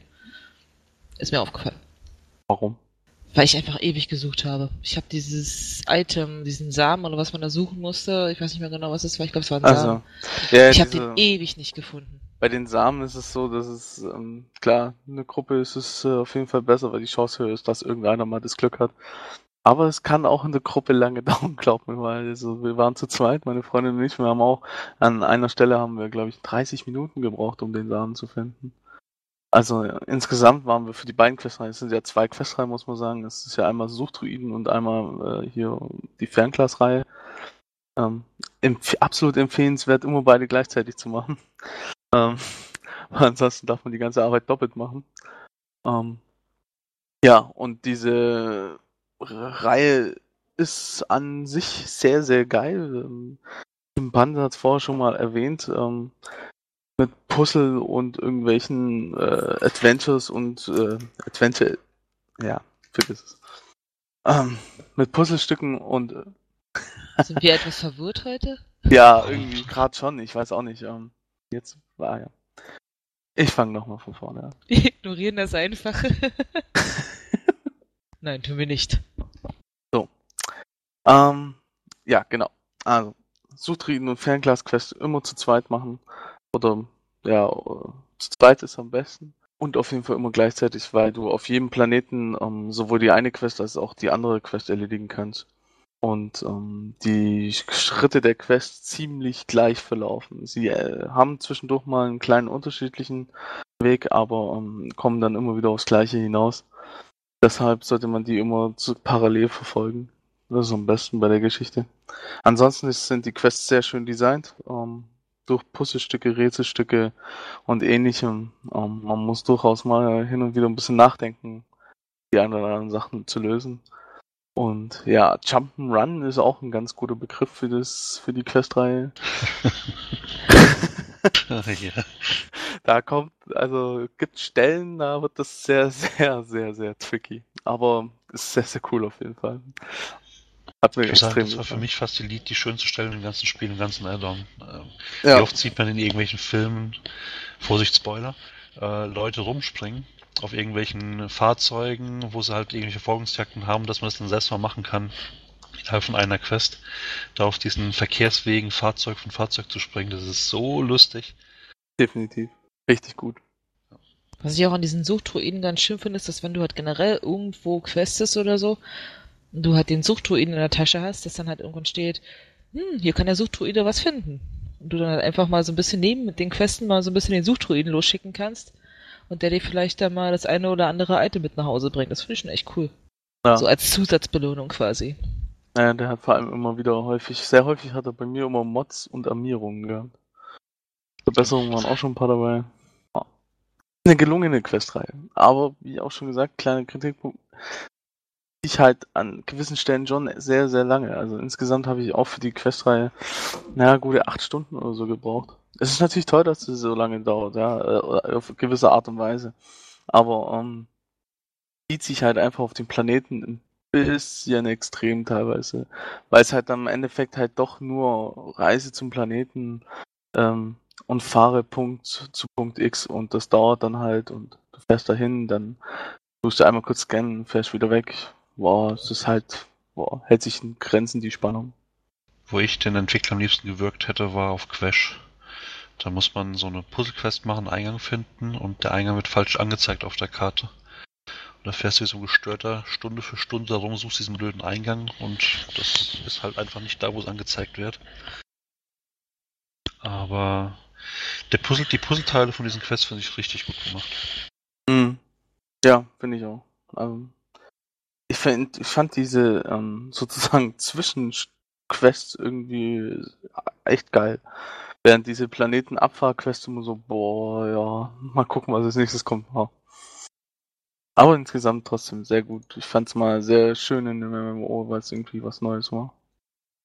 Ist mir aufgefallen. Warum? Weil ich einfach ewig gesucht habe. Ich habe dieses Item, diesen Samen oder was man da suchen musste. Ich weiß nicht mehr genau, was es war. Ich glaube, es war ein Samen. Also, ja, Ich habe den ewig nicht gefunden. Bei den Samen ist es so, dass es, ähm, klar, eine Gruppe ist es äh, auf jeden Fall besser, weil die Chance höher ist, dass irgendeiner mal das Glück hat. Aber es kann auch in der Gruppe lange dauern, glaub mir, weil also wir waren zu zweit, meine Freundin und ich, wir haben auch an einer Stelle haben wir, glaube ich, 30 Minuten gebraucht, um den Samen zu finden. Also ja, insgesamt waren wir für die beiden Questreihen, es sind ja zwei Questreihen, muss man sagen. Es ist ja einmal Suchtruiden und einmal äh, hier die Fernglasreihe. Ähm, empf absolut empfehlenswert, immer beide gleichzeitig zu machen. Ähm, ansonsten darf man die ganze Arbeit doppelt machen. Ähm, ja, und diese Reihe ist an sich sehr, sehr geil. Ähm, Tim Panda hat es vorher schon mal erwähnt. Ähm, mit Puzzle und irgendwelchen äh, Adventures und äh, Adventure. Ja, vergiss es. Ähm, mit Puzzlestücken und. Äh, Sind wir etwas verwirrt heute? Ja, irgendwie gerade schon. Ich weiß auch nicht. Ähm, jetzt war ja. Ich fange nochmal von vorne an. Wir ignorieren das einfach. Nein, tun wir nicht. So. Ähm, ja, genau. Also, Suchtrieden und Fernglas-Quest immer zu zweit machen. Oder, ja, zu zweit ist am besten. Und auf jeden Fall immer gleichzeitig, weil du auf jedem Planeten ähm, sowohl die eine Quest als auch die andere Quest erledigen kannst. Und ähm, die Schritte der Quest ziemlich gleich verlaufen. Sie äh, haben zwischendurch mal einen kleinen unterschiedlichen Weg, aber ähm, kommen dann immer wieder aufs Gleiche hinaus. Deshalb sollte man die immer zu, parallel verfolgen. Das ist am besten bei der Geschichte. Ansonsten ist, sind die Quests sehr schön designt. Ähm, durch Puzzlestücke, Rätselstücke und ähnlichem. Ähm, man muss durchaus mal hin und wieder ein bisschen nachdenken, die ein oder anderen Sachen zu lösen. Und ja, Jump'n'Run ist auch ein ganz guter Begriff für das, für die Questreihe. ja. Da kommt, also gibt Stellen, da wird das sehr, sehr, sehr, sehr tricky. Aber ist sehr, sehr cool auf jeden Fall. Hat mir ich extrem sagen, das war für mich fast die Lied, die schönste Stelle im ganzen Spiel, im ganzen Add-on. Ähm, ja. Wie oft sieht man in irgendwelchen Filmen, Vorsicht Spoiler, äh, Leute rumspringen auf irgendwelchen Fahrzeugen, wo sie halt irgendwelche Folgungsjagden haben, dass man das dann selbst mal machen kann, innerhalb von einer Quest, da auf diesen Verkehrswegen Fahrzeug von Fahrzeug zu springen. Das ist so lustig. Definitiv. Richtig gut. Was ich auch an diesen Suchtruiden ganz schön finde, ist, dass wenn du halt generell irgendwo questest oder so, und du halt den Suchtruiden in der Tasche hast, dass dann halt irgendwann steht, hm, hier kann der Suchtruide was finden. Und du dann halt einfach mal so ein bisschen neben mit den Questen mal so ein bisschen den Suchtruiden losschicken kannst und der dir vielleicht dann mal das eine oder andere Item mit nach Hause bringt. Das finde ich schon echt cool. Ja. So als Zusatzbelohnung quasi. Naja, der hat vor allem immer wieder häufig, sehr häufig hat er bei mir immer Mods und Armierungen gehabt. Verbesserungen waren auch schon ein paar dabei. Eine gelungene Questreihe. Aber, wie auch schon gesagt, kleiner Kritikpunkt. Ich halt an gewissen Stellen schon sehr, sehr lange. Also insgesamt habe ich auch für die Questreihe, naja, gute acht Stunden oder so gebraucht. Es ist natürlich toll, dass es so lange dauert, ja, äh, auf gewisse Art und Weise. Aber ähm, zieht sich halt einfach auf den Planeten ein bisschen extrem teilweise. Weil es halt am Endeffekt halt doch nur Reise zum Planeten ähm, und fahre Punkt zu Punkt X und das dauert dann halt und du fährst dahin, dann tust du einmal kurz scannen, fährst wieder weg. Wow, es ist halt, wow, hält sich in Grenzen die Spannung. Wo ich den Entwickler am liebsten gewirkt hätte, war auf Quash. Da muss man so eine Puzzlequest machen, Eingang finden und der Eingang wird falsch angezeigt auf der Karte. Und da fährst du wie so ein gestörter Stunde für Stunde darum, suchst diesen blöden Eingang und das ist halt einfach nicht da, wo es angezeigt wird. Aber der Puzzle, die Puzzleteile von diesen Quests finde ich richtig gut gemacht. Mhm. Ja, finde ich auch. Also, ich, find, ich fand diese ähm, sozusagen Zwischenquests irgendwie echt geil. Während diese Planetenabfahrquest immer so, boah, ja, mal gucken, was als nächstes kommt. Ja. Aber insgesamt trotzdem sehr gut. Ich fand es mal sehr schön in dem MMO, weil es irgendwie was Neues war.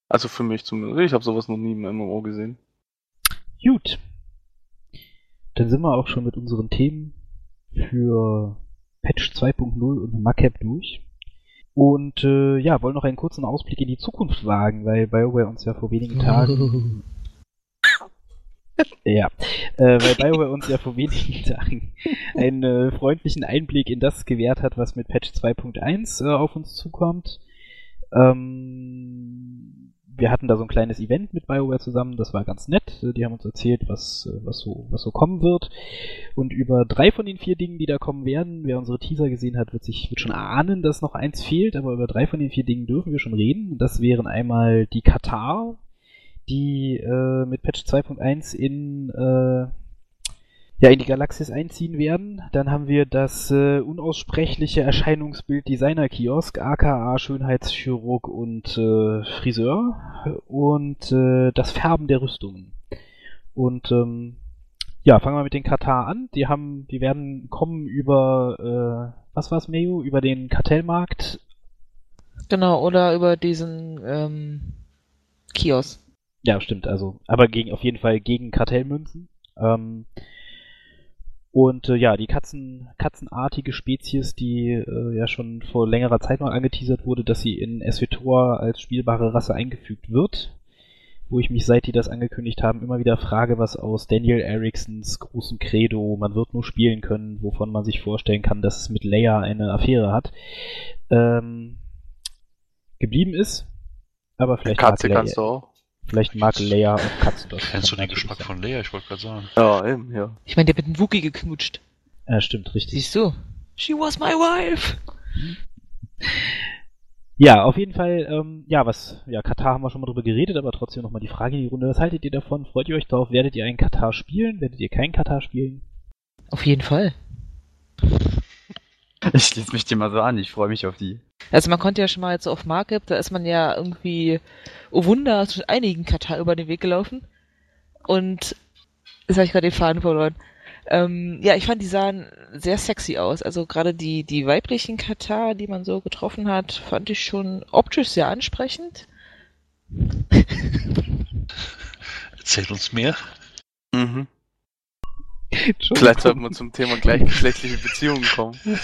Also für mich zumindest. Ich habe sowas noch nie im MMO gesehen. Gut. Dann sind wir auch schon mit unseren Themen für Patch 2.0 und Macap durch. Und äh, ja, wollen noch einen kurzen Ausblick in die Zukunft wagen, weil BioWare uns ja vor wenigen Tagen ja, äh, weil BioWare uns ja vor wenigen Tagen einen äh, freundlichen Einblick in das gewährt hat, was mit Patch 2.1 äh, auf uns zukommt. Ähm, wir hatten da so ein kleines Event mit BioWare zusammen, das war ganz nett. Die haben uns erzählt, was, was, so, was so kommen wird. Und über drei von den vier Dingen, die da kommen werden, wer unsere Teaser gesehen hat, wird sich wird schon ahnen, dass noch eins fehlt, aber über drei von den vier Dingen dürfen wir schon reden. Das wären einmal die Katar, die äh, mit Patch 2.1 in äh, ja, in die Galaxis einziehen werden. Dann haben wir das äh, unaussprechliche Erscheinungsbild Designer Kiosk, aka Schönheitschirurg und äh, Friseur und äh, das Färben der Rüstungen. Und ähm, ja, fangen wir mit den Katar an. Die haben, die werden kommen über äh, was war's, Mayo? Über den Kartellmarkt. Genau, oder über diesen ähm, Kiosk. Ja, stimmt, also, aber gegen auf jeden Fall gegen Kartellmünzen. Ähm, und äh, ja, die Katzen, katzenartige Spezies, die äh, ja schon vor längerer Zeit mal angeteasert wurde, dass sie in SWTOR als spielbare Rasse eingefügt wird. Wo ich mich, seit die das angekündigt haben, immer wieder frage, was aus Daniel Eriksons großem Credo, man wird nur spielen können, wovon man sich vorstellen kann, dass es mit Leia eine Affäre hat, ähm, geblieben ist. Aber vielleicht Katze kannst du auch. Vielleicht mag Leia auch Katzen. das Kennst du den Geschmack sein. von Leia? Ich wollte gerade sagen. Ja, eben, ja. Ich meine, der mit dem Wookie geknutscht. Ja, stimmt, richtig. Siehst du? She was my wife. Ja, auf jeden Fall, ähm, ja, was, ja, Katar haben wir schon mal drüber geredet, aber trotzdem nochmal die Frage in die Runde. Was haltet ihr davon? Freut ihr euch darauf? Werdet ihr einen Katar spielen? Werdet ihr keinen Katar spielen? Auf jeden Fall. Ich schließe mich dir mal so an, ich freue mich auf die. Also man konnte ja schon mal jetzt auf Markup, da ist man ja irgendwie, oh Wunder, zu einigen Katar über den Weg gelaufen. Und jetzt habe ich gerade den Faden verloren. Ähm, ja, ich fand, die sahen sehr sexy aus. Also gerade die, die weiblichen Katar, die man so getroffen hat, fand ich schon optisch sehr ansprechend. Erzähl uns mehr. Mhm. Vielleicht sollten wir zum Thema gleichgeschlechtliche Beziehungen kommen.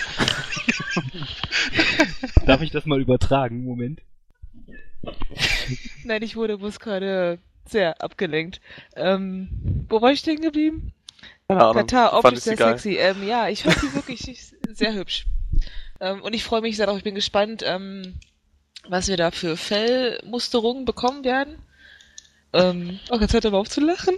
Darf ich das mal übertragen? Moment. Nein, ich wurde bloß gerade sehr abgelenkt. Ähm, wo war ich stehen geblieben? Keine Ahnung. Katar, fand optisch ich sie sehr geil. sexy. Ähm, ja, ich fand sie wirklich sehr hübsch. Ähm, und ich freue mich sehr darauf. Ich bin gespannt, ähm, was wir da für Fellmusterungen bekommen werden. Ähm, oh, jetzt hört er mal auf zu lachen.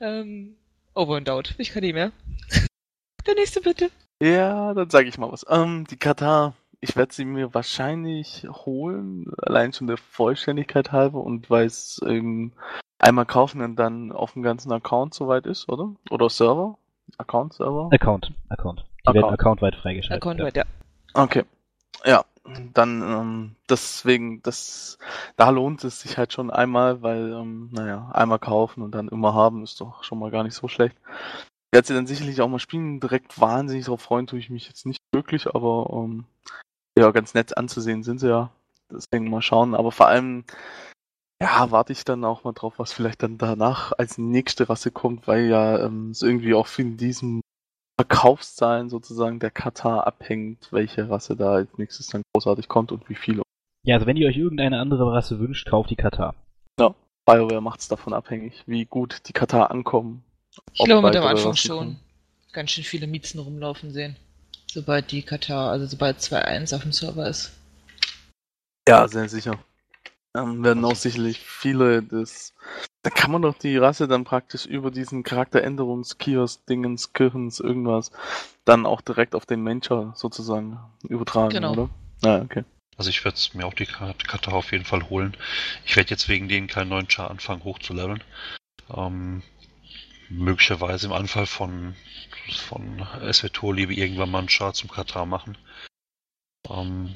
Ähm, over and out. Ich kann nicht mehr. Der nächste bitte. Ja, dann sage ich mal was. Ähm, die Katar, ich werde sie mir wahrscheinlich holen, allein schon der Vollständigkeit halber und weil es ähm, einmal kaufen und dann auf dem ganzen Account soweit ist, oder? Oder Server? Account-Server? Account, Account. Die werden Account. accountweit freigeschaltet. Account ja. weit, ja. Okay. Ja, dann ähm, deswegen, das da lohnt es sich halt schon einmal, weil, ähm, naja, einmal kaufen und dann immer haben, ist doch schon mal gar nicht so schlecht. Werde sie dann sicherlich auch mal spielen, direkt wahnsinnig darauf freuen, tue ich mich jetzt nicht wirklich, aber ähm, ja, ganz nett anzusehen sind sie ja. Deswegen mal schauen, aber vor allem, ja, warte ich dann auch mal drauf, was vielleicht dann danach als nächste Rasse kommt, weil ja ähm, es irgendwie auch von diesem Verkaufszahlen sozusagen der Katar abhängt, welche Rasse da als nächstes dann großartig kommt und wie viele. ja, also wenn ihr euch irgendeine andere Rasse wünscht, kauft die Katar. BioWare macht es davon abhängig, wie gut die Katar ankommen. Ich glaube, mit am Anfang Rassen schon kommen. ganz schön viele Miezen rumlaufen sehen. Sobald die Katar, also sobald 2.1 auf dem Server ist. Ja, sehr sicher. Ähm, werden auch sicherlich viele des. Da kann man doch die Rasse dann praktisch über diesen Charakteränderungskiosk, Dingens, Kirchens, irgendwas, dann auch direkt auf den Mentor sozusagen übertragen, Genau. oder? Ja, okay. Also ich werde mir auch die Karte auf jeden Fall holen. Ich werde jetzt wegen denen keinen neuen Char anfangen hochzuleveln. Ähm, möglicherweise im Anfall von, von SWTOR liebe irgendwann mal einen Char zum Katar machen. Ähm,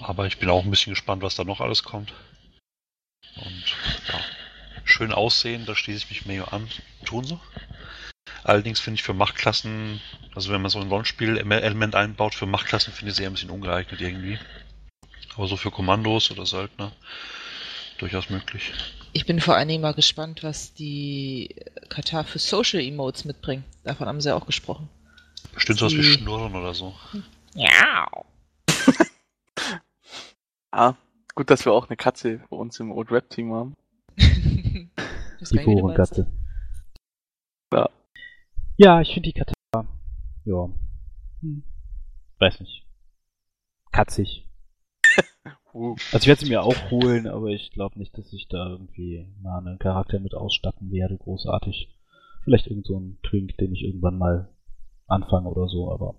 aber ich bin auch ein bisschen gespannt, was da noch alles kommt. Und ja, schön aussehen, da schließe ich mich mehr an. Tun sie. Allerdings finde ich für Machtklassen, also wenn man so ein Launch-Spiel-Element einbaut, für Machtklassen finde ich sie eher ein bisschen ungeeignet irgendwie. Aber so für Kommandos oder Söldner durchaus möglich. Ich bin vor allen Dingen mal gespannt, was die Katar für Social Emotes mitbringen. Davon haben sie ja auch gesprochen. Bestimmt sowas wie Schnurren oder so. Ja. Ah, gut, dass wir auch eine Katze bei uns im Old Rap Team haben. Die Forenkatze. Ja. Ja, ich finde die Katar. Ja. Hm. Weiß nicht. Katzig. Uh, Also ich werde sie mir auch holen, aber ich glaube nicht, dass ich da irgendwie mal einen Charakter mit ausstatten werde, großartig. Vielleicht irgend so ein Twink, den ich irgendwann mal anfange oder so, aber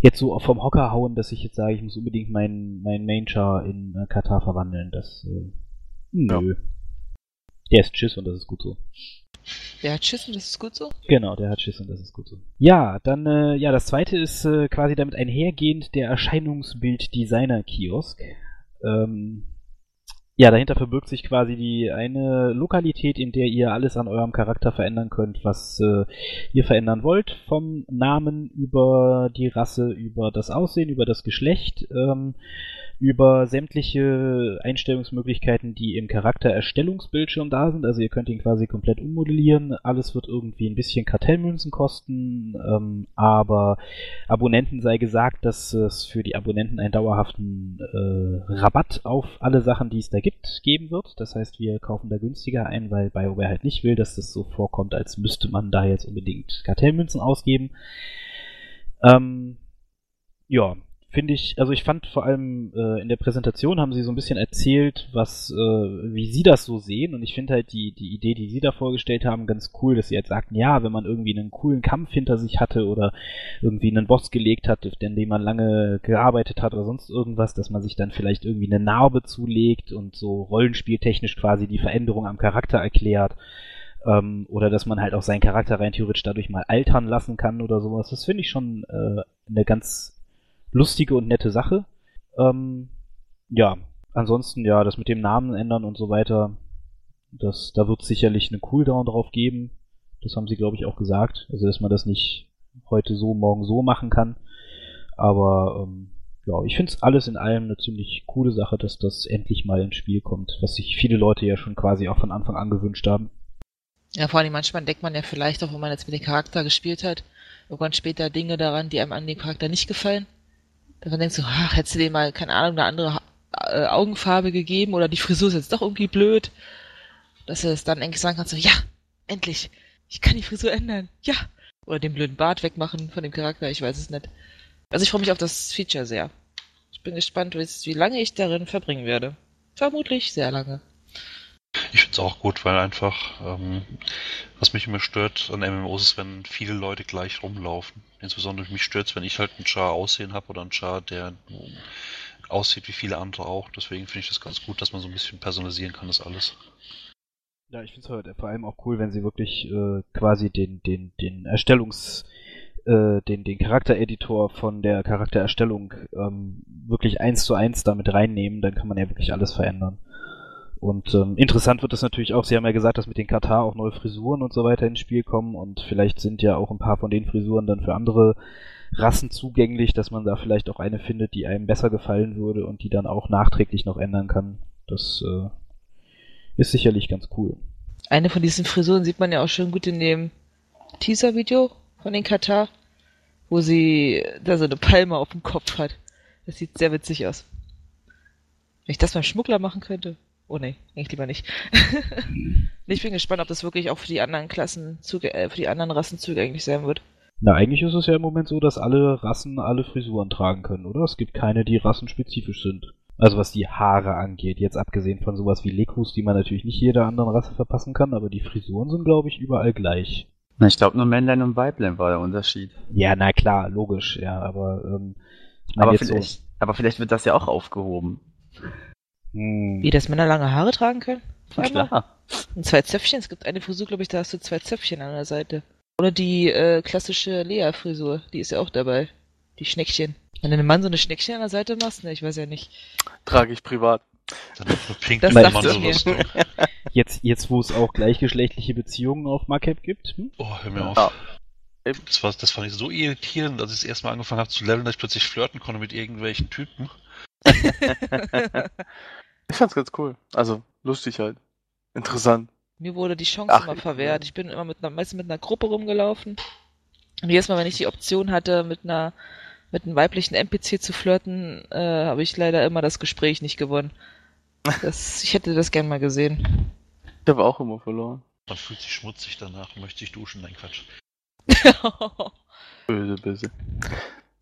jetzt so vom Hocker hauen, dass ich jetzt sage, ich muss unbedingt meinen mein Main-Char in äh, Katar verwandeln, das äh, nö. Der ist Tschüss und das ist gut so. Der hat Schiss und das ist gut so. Genau, der hat Schiss und das ist gut so. Ja, dann, äh, ja, das zweite ist äh, quasi damit einhergehend der Erscheinungsbild-Designer-Kiosk. Ähm, ja, dahinter verbirgt sich quasi die eine Lokalität, in der ihr alles an eurem Charakter verändern könnt, was äh, ihr verändern wollt. Vom Namen über die Rasse, über das Aussehen, über das Geschlecht, ähm, über sämtliche Einstellungsmöglichkeiten, die im Charaktererstellungsbildschirm da sind. Also ihr könnt ihn quasi komplett ummodellieren. Alles wird irgendwie ein bisschen Kartellmünzen kosten, ähm, aber Abonnenten sei gesagt, dass es für die Abonnenten einen dauerhaften äh, Rabatt auf alle Sachen, die es da gibt, geben wird. Das heißt, wir kaufen da günstiger ein, weil BioWare halt nicht will, dass das so vorkommt, als müsste man da jetzt unbedingt Kartellmünzen ausgeben. Ähm, ja, finde ich, also ich fand vor allem äh, in der Präsentation haben sie so ein bisschen erzählt, was, äh, wie sie das so sehen und ich finde halt die, die Idee, die sie da vorgestellt haben, ganz cool, dass sie jetzt sagten, ja, wenn man irgendwie einen coolen Kampf hinter sich hatte oder irgendwie einen Boss gelegt hat, in dem man lange gearbeitet hat oder sonst irgendwas, dass man sich dann vielleicht irgendwie eine Narbe zulegt und so rollenspieltechnisch quasi die Veränderung am Charakter erklärt. Ähm, oder dass man halt auch seinen Charakter rein theoretisch dadurch mal altern lassen kann oder sowas. Das finde ich schon äh, eine ganz lustige und nette Sache. Ähm, ja, ansonsten ja, das mit dem Namen ändern und so weiter, das, da wird sicherlich eine Cooldown drauf geben. Das haben sie, glaube ich, auch gesagt. Also, dass man das nicht heute so, morgen so machen kann. Aber ähm, ja, ich finde es alles in allem eine ziemlich coole Sache, dass das endlich mal ins Spiel kommt, was sich viele Leute ja schon quasi auch von Anfang an gewünscht haben. Ja, vor allem manchmal denkt man ja vielleicht auch, wenn man jetzt mit dem Charakter gespielt hat, irgendwann später Dinge daran, die einem an dem Charakter nicht gefallen. Dass man denkt so, ach, hättest du dem mal, keine Ahnung, eine andere äh, Augenfarbe gegeben oder die Frisur ist jetzt doch irgendwie blöd. Dass du es dann endlich sagen kannst, so, ja, endlich, ich kann die Frisur ändern, ja. Oder den blöden Bart wegmachen von dem Charakter, ich weiß es nicht. Also ich freue mich auf das Feature sehr. Ich bin gespannt, wie lange ich darin verbringen werde. Vermutlich sehr lange. Ich finde es auch gut, weil einfach, ähm, was mich immer stört an MMOs ist, wenn viele Leute gleich rumlaufen. Insbesondere mich stört es, wenn ich halt einen Char aussehen habe oder einen Char, der aussieht wie viele andere auch. Deswegen finde ich das ganz gut, dass man so ein bisschen personalisieren kann, das alles. Ja, ich finde es halt vor allem auch cool, wenn sie wirklich äh, quasi den, den, den Erstellungs, äh, den, den Charaktereditor von der Charaktererstellung ähm, wirklich eins zu eins damit reinnehmen, dann kann man ja wirklich alles verändern. Und ähm, interessant wird es natürlich auch, Sie haben ja gesagt, dass mit den Katar auch neue Frisuren und so weiter ins Spiel kommen und vielleicht sind ja auch ein paar von den Frisuren dann für andere Rassen zugänglich, dass man da vielleicht auch eine findet, die einem besser gefallen würde und die dann auch nachträglich noch ändern kann. Das äh, ist sicherlich ganz cool. Eine von diesen Frisuren sieht man ja auch schon gut in dem Teaser-Video von den Katar, wo sie da so eine Palme auf dem Kopf hat. Das sieht sehr witzig aus. Wenn ich das beim Schmuggler machen könnte. Oh nee, eigentlich lieber nicht. ich bin gespannt, ob das wirklich auch für die anderen Klassen, äh, für die anderen Rassen zugänglich sein wird. Na, eigentlich ist es ja im Moment so, dass alle Rassen alle Frisuren tragen können, oder? Es gibt keine, die rassenspezifisch sind. Also was die Haare angeht, jetzt abgesehen von sowas wie Lekus, die man natürlich nicht jeder anderen Rasse verpassen kann, aber die Frisuren sind, glaube ich, überall gleich. Na, ich glaube nur Männlein und Weiblein war der Unterschied. Ja, na klar, logisch, ja, aber ähm, ich mein aber, vielleicht, so, aber vielleicht wird das ja auch aufgehoben. Hm. Wie, dass Männer lange Haare tragen können? Klar. Und zwei Zöpfchen. Es gibt eine Frisur, glaube ich, da hast du zwei Zöpfchen an der Seite. Oder die äh, klassische Lea-Frisur. Die ist ja auch dabei. Die Schneckchen. Wenn du einem Mann so eine Schneckchen an der Seite machst, ne, ich weiß ja nicht. Trage ich privat. Dann pink Das Mann sowas. jetzt, jetzt wo es auch gleichgeschlechtliche Beziehungen auf Macap gibt, hm? Oh, hör mir auf. Ja. Das, war, das fand ich so irritierend, als ich das erste Mal angefangen habe zu leveln, dass ich plötzlich flirten konnte mit irgendwelchen Typen. Ich fand's ganz cool. Also, lustig halt. Interessant. Mir wurde die Chance Ach, immer verwehrt. Ich bin immer mit einer, meistens mit einer Gruppe rumgelaufen. Und jedes Mal, wenn ich die Option hatte, mit einer, mit einem weiblichen NPC zu flirten, äh, habe ich leider immer das Gespräch nicht gewonnen. Das, ich hätte das gern mal gesehen. Ich habe auch immer verloren. Man fühlt sich schmutzig danach, möchte sich duschen. Nein, Quatsch. Böse, böse.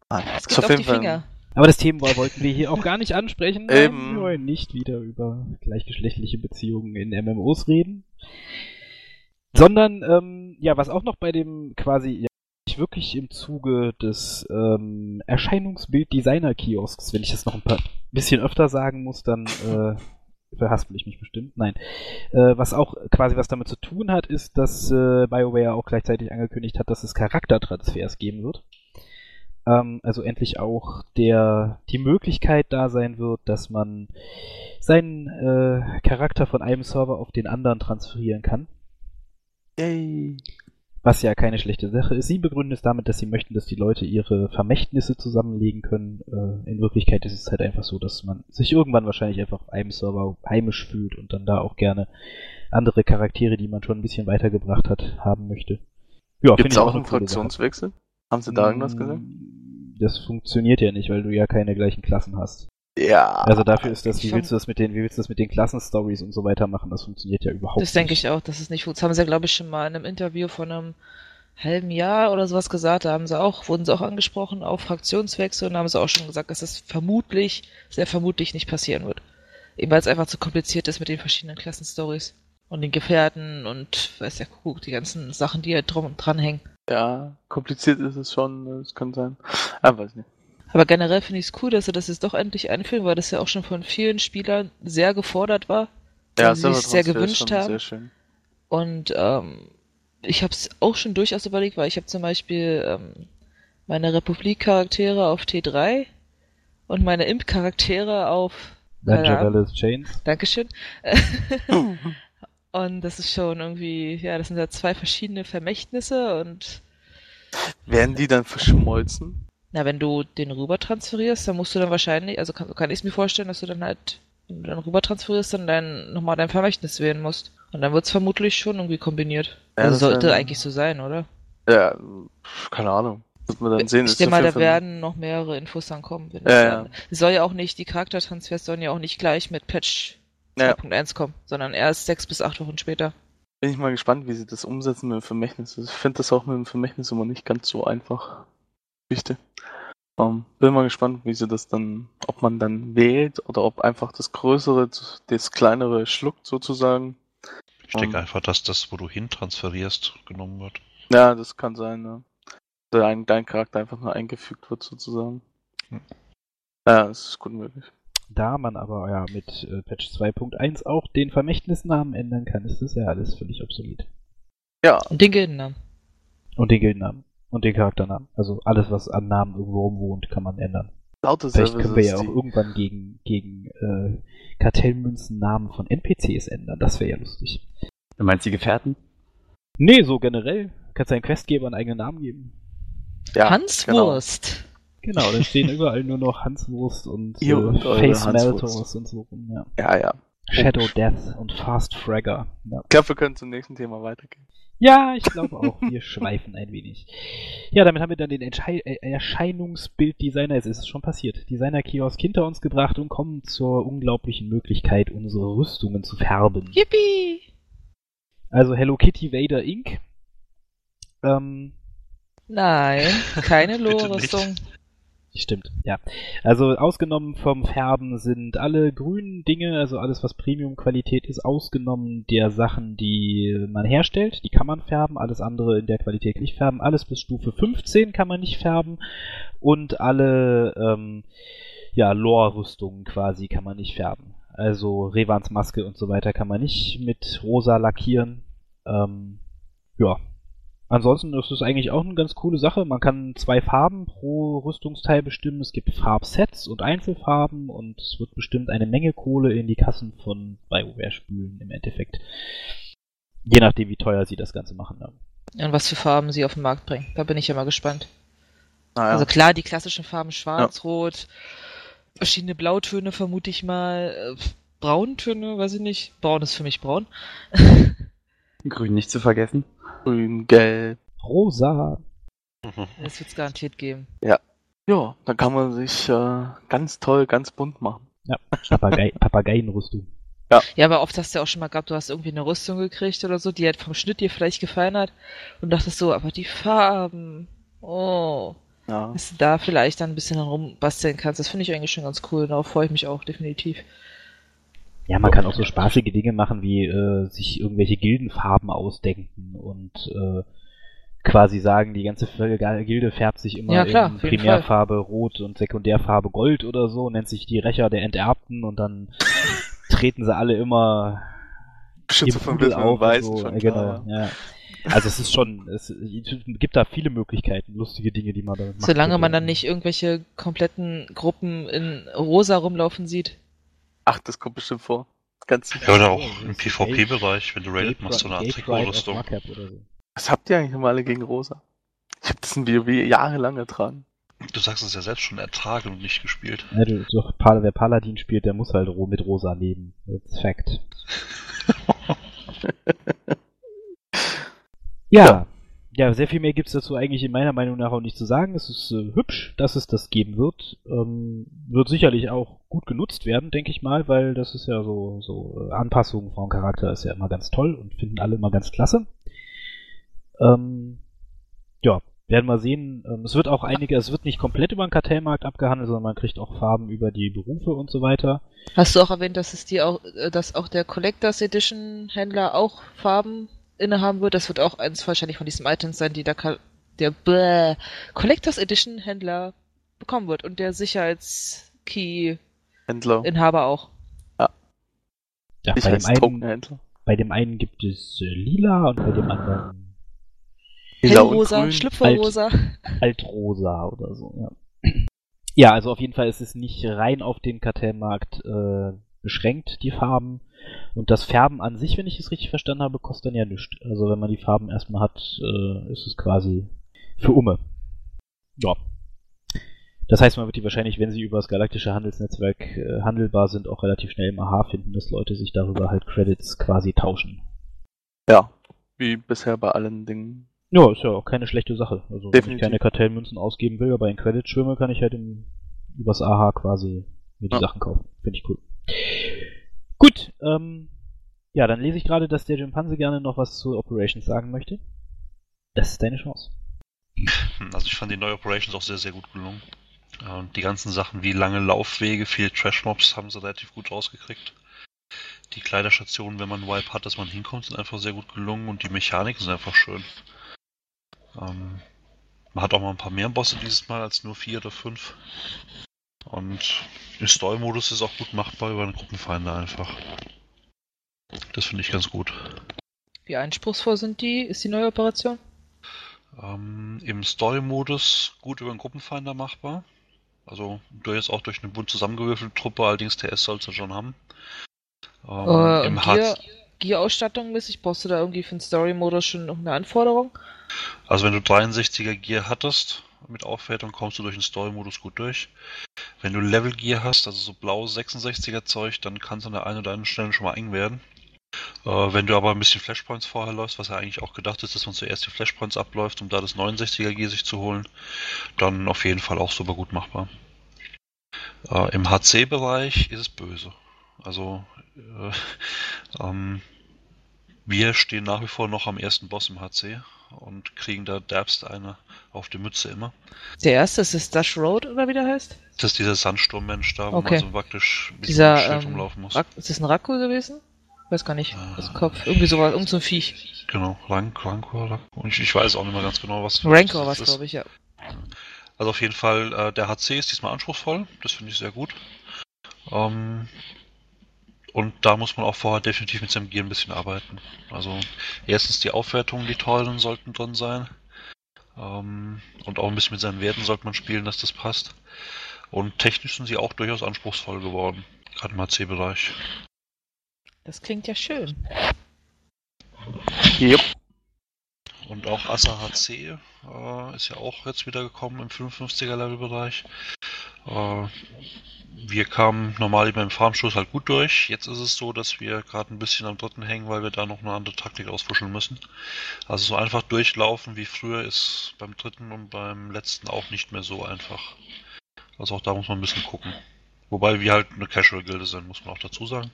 Ah, Es gibt auf auf jeden die Fall Finger. Aber das Thema wollten wir hier auch gar nicht ansprechen. Eben. Wir wollen nicht wieder über gleichgeschlechtliche Beziehungen in MMOs reden. Sondern, ähm, ja, was auch noch bei dem quasi ja, wirklich im Zuge des ähm, Erscheinungsbild-Designer-Kiosks, wenn ich das noch ein paar bisschen öfter sagen muss, dann äh, verhaspel ich mich bestimmt. Nein. Äh, was auch quasi was damit zu tun hat, ist, dass äh, BioWare auch gleichzeitig angekündigt hat, dass es Charaktertransfers geben wird. Ähm, also endlich auch der die Möglichkeit da sein wird, dass man seinen äh, Charakter von einem Server auf den anderen transferieren kann. Yay. Was ja keine schlechte Sache ist. Sie begründen es damit, dass sie möchten, dass die Leute ihre Vermächtnisse zusammenlegen können. Äh, in Wirklichkeit ist es halt einfach so, dass man sich irgendwann wahrscheinlich einfach auf einem Server heimisch fühlt und dann da auch gerne andere Charaktere, die man schon ein bisschen weitergebracht hat, haben möchte. Ja, Gibt es auch eine einen coole Sache. Haben sie da irgendwas gesagt? Das funktioniert ja nicht, weil du ja keine gleichen Klassen hast. Ja. Also dafür ist das, wie willst du das mit den, wie willst du das mit den Klassenstories und so weiter machen? Das funktioniert ja überhaupt Das nicht. denke ich auch, dass es nicht funktioniert. Das haben sie ja, glaube ich, schon mal in einem Interview von einem halben Jahr oder sowas gesagt. Da haben sie auch, wurden sie auch angesprochen auf Fraktionswechsel und da haben sie auch schon gesagt, dass das vermutlich, sehr vermutlich nicht passieren wird. Eben weil es einfach zu kompliziert ist mit den verschiedenen Klassenstories und den Gefährten und weiß ja, guck, die ganzen Sachen, die halt drum und dran hängen. Ja, kompliziert ist es schon, es kann sein. Ah, weiß nicht. Aber generell finde ich es cool, dass sie das jetzt doch endlich einführen, weil das ja auch schon von vielen Spielern sehr gefordert war. Ja, sie sich sehr gewünscht haben. Sehr schön. Und ähm, ich habe es auch schon durchaus überlegt, weil ich habe zum Beispiel ähm, meine Republik-Charaktere auf T3 und meine Imp-Charaktere auf. Valor's Chains. Dankeschön. und das ist schon irgendwie, ja, das sind ja zwei verschiedene Vermächtnisse und Werden die dann verschmolzen? na, wenn du den rüber transferierst, dann musst du dann wahrscheinlich, also kann, kann ich es mir vorstellen, dass du dann halt, wenn du dann rüber transferierst, dann dein, nochmal dein Vermächtnis wählen musst. Und dann wird's vermutlich schon irgendwie kombiniert. Ja, also sollte wär- eigentlich so sein, oder? Ja, keine Ahnung. Wird man dann sehen. ich denke mal, da werden noch mehrere Infos dann kommen. Wenn Ja, ja. dann, es soll ja auch nicht, die Charaktertransfers sollen ja auch nicht gleich mit Patch Ja. 2.1 kommen, sondern erst sechs bis acht Wochen später. Bin ich mal gespannt, wie sie das umsetzen mit dem Vermächtnis. Ich finde das auch mit dem Vermächtnis immer nicht ganz so einfach. Geschichte. Ähm, bin mal gespannt, wie sie das dann, ob man dann wählt oder ob einfach das Größere, das Kleinere schluckt sozusagen. Ich denke Ähm. einfach, dass das, wo du hin transferierst, genommen wird. Ja, das kann sein, ne? Dein, dein Charakter einfach nur eingefügt wird sozusagen. Hm. Ja, das ist gut möglich. Da man aber ja mit äh, Patch 2.1 auch den Vermächtnisnamen ändern kann, ist das ja alles völlig obsolet. Ja, Und den Gildennamen. Und den Gildennamen. Und den Charakternamen. Also alles, was an Namen irgendwo rumwohnt, kann man ändern. lauter Vielleicht Services, können wir ja auch irgendwann gegen, gegen äh, Kartellmünzen Namen von NPCs ändern. Das wäre ja lustig. Du meinst die Gefährten? Nee, so generell. Kannst deinen Questgeber einen eigenen Namen geben. ja, Hans genau. Wurst. Genau, da stehen überall nur noch Hanswurst und äh, Face. Meltors und so rum, ja. Ja, ja. Shadow Death und Fast Fragger. Ja. Ich glaube, wir können zum nächsten Thema weitergehen. Ja, ich glaube auch. Wir schweifen ein wenig. Ja, damit haben wir dann den Entschei äh, Erscheinungsbilddesigner, es ist schon passiert, Designer-Kiosk hinter uns gebracht und kommen zur unglaublichen Möglichkeit, unsere Rüstungen zu färben. Yippie! Also Hello Kitty Vader Inc. Ähm, Nein, keine. Lohrrüstung. Stimmt, ja. Also ausgenommen vom Färben sind alle grünen Dinge, also alles, was Premium-Qualität ist, ausgenommen der Sachen, die man herstellt. Die kann man färben, alles andere in der Qualität nicht färben. Alles bis Stufe 15 kann man nicht färben. Und alle, ähm, ja, Lore-Rüstungen quasi kann man nicht färben. Also Revans Maske und so weiter kann man nicht mit rosa lackieren. Ähm, ja, Ansonsten ist es eigentlich auch eine ganz coole Sache. Man kann zwei Farben pro Rüstungsteil bestimmen. Es gibt Farbsets und Einzelfarben und es wird bestimmt eine Menge Kohle in die Kassen von BioWare spülen im Endeffekt. Je nachdem, wie teuer sie das Ganze machen. Ja. Und was für Farben sie auf den Markt bringen. Da bin ich ja mal gespannt. Naja, Also klar, die klassischen Farben schwarz, rot, verschiedene Blautöne vermute ich mal, äh, Brauntöne, weiß ich nicht. Braun ist für mich braun. Grün nicht zu vergessen. grün, gelb. Rosa. Das wird's garantiert geben. Ja, dann kann man sich äh, ganz toll, ganz bunt machen. Ja, Papagei Papageienrüstung. Ja, aber oft hast du ja auch schon mal gehabt, du hast irgendwie eine Rüstung gekriegt oder so, die halt vom Schnitt dir vielleicht gefallen hat und dachtest so, aber die Farben, oh. Ja. dass du da vielleicht dann ein bisschen rumbasteln kannst. Das finde ich eigentlich schon ganz cool. Darauf freue ich mich auch definitiv. Ja, man kann auch so spaßige Dinge machen, wie äh, sich irgendwelche Gildenfarben ausdenken und äh, quasi sagen, die ganze Gilde färbt sich immer Ja, klar, in Primärfarbe Rot und Sekundärfarbe Gold oder so, nennt sich die Rächer der Enterbten und dann treten sie alle immer Beschützer im von auf. Weiß und so. schon Ja, genau, ja. Also es ist schon, es gibt da viele Möglichkeiten, lustige Dinge, die man da macht. Solange man dann nicht irgendwelche kompletten Gruppen in rosa rumlaufen sieht. Ach, das kommt bestimmt vor. Ganz sicher. Ja, oder Ja, auch im PvP-Bereich, wenn du Raided Gate machst, so eine Art Trikotrüstung. Was habt ihr eigentlich immer alle gegen Rosa? Ich hab das in WoW jahrelang ertragen. Du sagst es ja selbst schon ertragen und nicht gespielt. Ja, du, du, Pal- wer Paladin spielt, der muss halt mit Rosa leben. That's fact. ja. Ja, sehr viel mehr gibt's dazu eigentlich in meiner Meinung nach auch nicht zu sagen. Es ist äh, hübsch, dass es das geben wird. Ähm, wird sicherlich auch gut genutzt werden, denke ich mal, weil das ist ja so, so äh, Anpassungen vom Charakter ist ja immer ganz toll und finden alle immer ganz klasse. Ähm, ja, werden wir sehen. Ähm, es wird auch einige, es wird nicht komplett über den Kartellmarkt abgehandelt, sondern man kriegt auch Farben über die Berufe und so weiter. Hast du auch erwähnt, dass es die auch, äh, dass auch der Collectors Edition Händler auch Farben innehaben wird? Das wird auch eins wahrscheinlich von diesen Items sein, die der, der bäh, Collectors Edition Händler bekommen wird und der Sicherheitskey Händler. Inhaber auch. Ja, ich bei, dem einen, bei dem einen gibt es äh, lila und bei dem anderen Hellrosa. Schlüpferrosa. altrosa oder so. Ja. ja, also auf jeden Fall ist es nicht rein auf den Kartellmarkt äh, beschränkt, die Farben. Und das Färben an sich, wenn ich es richtig verstanden habe, kostet dann ja nichts. Also wenn man die Farben erstmal hat, äh, ist es quasi für Umme. Ja. Das heißt, man wird die wahrscheinlich, wenn sie über das galaktische Handelsnetzwerk äh, handelbar sind, auch relativ schnell im AHA finden, dass Leute sich darüber halt Credits quasi tauschen. Ja, wie bisher bei allen Dingen. Ja, ist ja auch keine schlechte Sache. Also wenn ich Definitiv. keine Kartellmünzen ausgeben will, aber in Credits schwimme, kann ich halt im, übers AHA quasi mir die Ja. Sachen kaufen. Finde ich cool. Gut, ähm, ja, dann lese ich gerade, dass der Jimpanse gerne noch was zu Operations sagen möchte. Das ist deine Chance. Hm, Also ich fand die neue Operations auch sehr, sehr gut gelungen. Äh, die ganzen Sachen wie lange Laufwege, viele Trash-Mobs haben sie relativ gut rausgekriegt. Die Kleiderstationen, wenn man Wipe hat, dass man hinkommt, sind einfach sehr gut gelungen und die Mechaniken sind einfach schön. Ähm, man hat auch mal ein paar mehr Bosse dieses Mal als nur vier oder fünf. Und der Story-Modus ist auch gut machbar über einen Gruppenfeinde einfach. Das finde ich ganz gut. Wie anspruchsvoll sind die? Ist die neue Operation? Ähm, Im Story-Modus gut über den Gruppenfinder machbar. Also durchaus auch durch eine bunt zusammengewürfelte Truppe, allerdings TS sollst du schon haben. Ähm, äh, Im Gear, Gear-Ausstattung mäßig brauchst du da irgendwie für den Story-Modus schon noch eine Anforderung? Also wenn du 63er Gear hattest mit Aufwertung, kommst du durch den Story-Modus gut durch. Wenn du Level Gear hast, also so blau 66er Zeug, dann kann es an der einen oder anderen Stelle schon mal eng werden. Äh, wenn du aber ein bisschen Flashpoints vorher läufst, was ja eigentlich auch gedacht ist, dass man zuerst die Flashpoints abläuft, um da das 69er Gear sich zu holen, dann auf jeden Fall auch super gut machbar. Äh, Im HC-Bereich ist es böse. Also äh, ähm, wir stehen nach wie vor noch am ersten Boss im HC und kriegen da derbst eine auf die Mütze immer. Der erste ist das Dash Road oder wie der heißt? Das ist dieser Sandsturmmensch da, wo Okay. man so praktisch mit Dieser, dem Schild ähm, rumlaufen muss. Ist das ein Raku gewesen? Weiß gar nicht. Ah. Das Kopf. Irgendwie sowas, so ein Viech. Genau, Rank, Rancor, Rancor. Ich, ich weiß auch nicht mehr ganz genau, was Rancor was, glaube ich, ja. Also auf jeden Fall, äh, der HC ist diesmal anspruchsvoll, das finde ich sehr gut. Ähm, und da muss man auch vorher definitiv mit seinem Gear ein bisschen arbeiten. Also erstens die Aufwertungen, die tollen sollten drin sein. Ähm, und auch ein bisschen mit seinen Werten sollte man spielen, dass das passt. Und technisch sind sie auch durchaus anspruchsvoll geworden, gerade im HC-Bereich. Das klingt ja schön. Yep. Und auch Assa HC äh, ist ja auch jetzt wieder gekommen im 55er Levelbereich. Äh, wir kamen normal beim Farmschuss halt gut durch. Jetzt ist es so, dass wir gerade ein bisschen am dritten hängen, weil wir da noch eine andere Taktik ausfuscheln müssen. Also so einfach durchlaufen wie früher ist beim dritten und beim letzten auch nicht mehr so einfach. Also auch da muss man ein bisschen gucken. Wobei wir halt eine Casual-Gilde sind, muss man auch dazu sagen.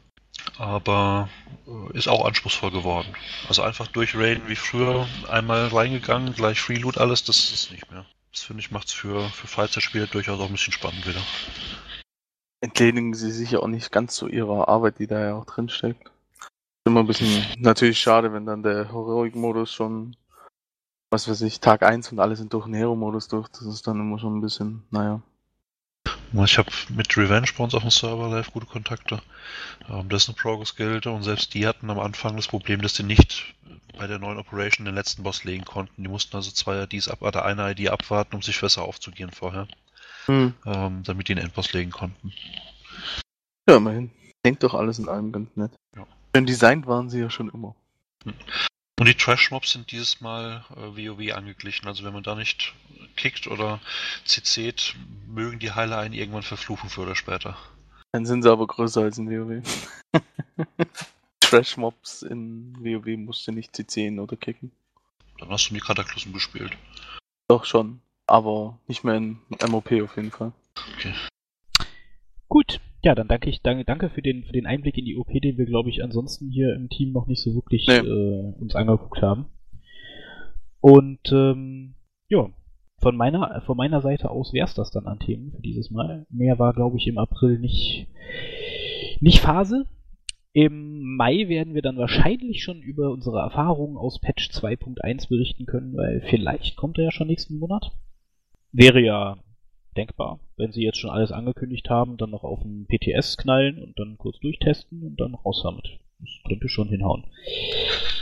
Aber äh, ist auch anspruchsvoll geworden. Also einfach durchraiden wie früher, einmal reingegangen, gleich Freeloot alles, das ist nicht mehr. Das finde ich macht's für, für Freizeitspiele durchaus auch ein bisschen spannend wieder. Entledigen sie sich auch nicht ganz zu ihrer Arbeit, die da ja auch drin steckt. Ist immer ein bisschen natürlich schade, wenn dann der Heroic-Modus schon, was weiß ich, Tag 1 und alle sind durch den Hero-Modus durch. Das ist dann immer schon ein bisschen, naja. Ich habe mit Revenge bei uns auf dem Server live gute Kontakte. Ähm, das ist eine Progress-Gilde und selbst die hatten am Anfang das Problem, dass die nicht bei der neuen Operation den letzten Boss legen konnten. Die mussten also zwei IDs ab, oder eine ID abwarten, um sich besser aufzugehen vorher, Hm. ähm, damit die den Endboss legen konnten. Ja, immerhin. Klingt doch alles in allem ganz nett. Ja. Schön designt waren sie ja schon immer. Und die Trash-Mobs sind dieses Mal äh, WoW angeglichen. Also wenn man da nicht kickt oder CC't, mögen die Heiler einen irgendwann verfluchen früher oder später. Dann sind sie aber größer als in WoW. Trash-Mobs in WoW musst du nicht CCen oder kicken. Dann hast du die Kataklysmen gespielt. Doch schon. Aber nicht mehr in MOP auf jeden Fall. Gut, ja, dann danke ich, danke, danke für den, für den Einblick in die OP, den wir, glaube ich, ansonsten hier im Team noch nicht so wirklich Nee. äh, uns angeguckt haben. Und ähm, ja, von meiner, von meiner Seite aus wäre es das dann an Themen für dieses Mal. Mehr war, glaube ich, im April nicht, nicht Phase. Im Mai werden wir dann wahrscheinlich schon über unsere Erfahrungen aus Patch 2.1 berichten können, weil vielleicht kommt er ja schon nächsten Monat. Wäre ja denkbar. Wenn sie jetzt schon alles angekündigt haben, dann noch auf den PTS knallen und dann kurz durchtesten und dann raus damit. Das könnte schon hinhauen.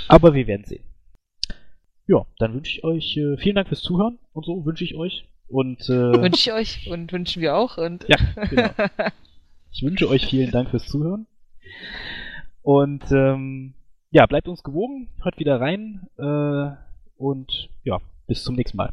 Aber wir werden sehen. Ja, dann wünsche ich euch äh, vielen Dank fürs Zuhören und so wünsche ich euch. Und äh, Wünsche ich euch und wünschen wir auch. Und ja, genau. Ich wünsche euch vielen Dank fürs Zuhören. Und ähm, ja, bleibt uns gewogen, hört wieder rein äh, und ja, bis zum nächsten Mal.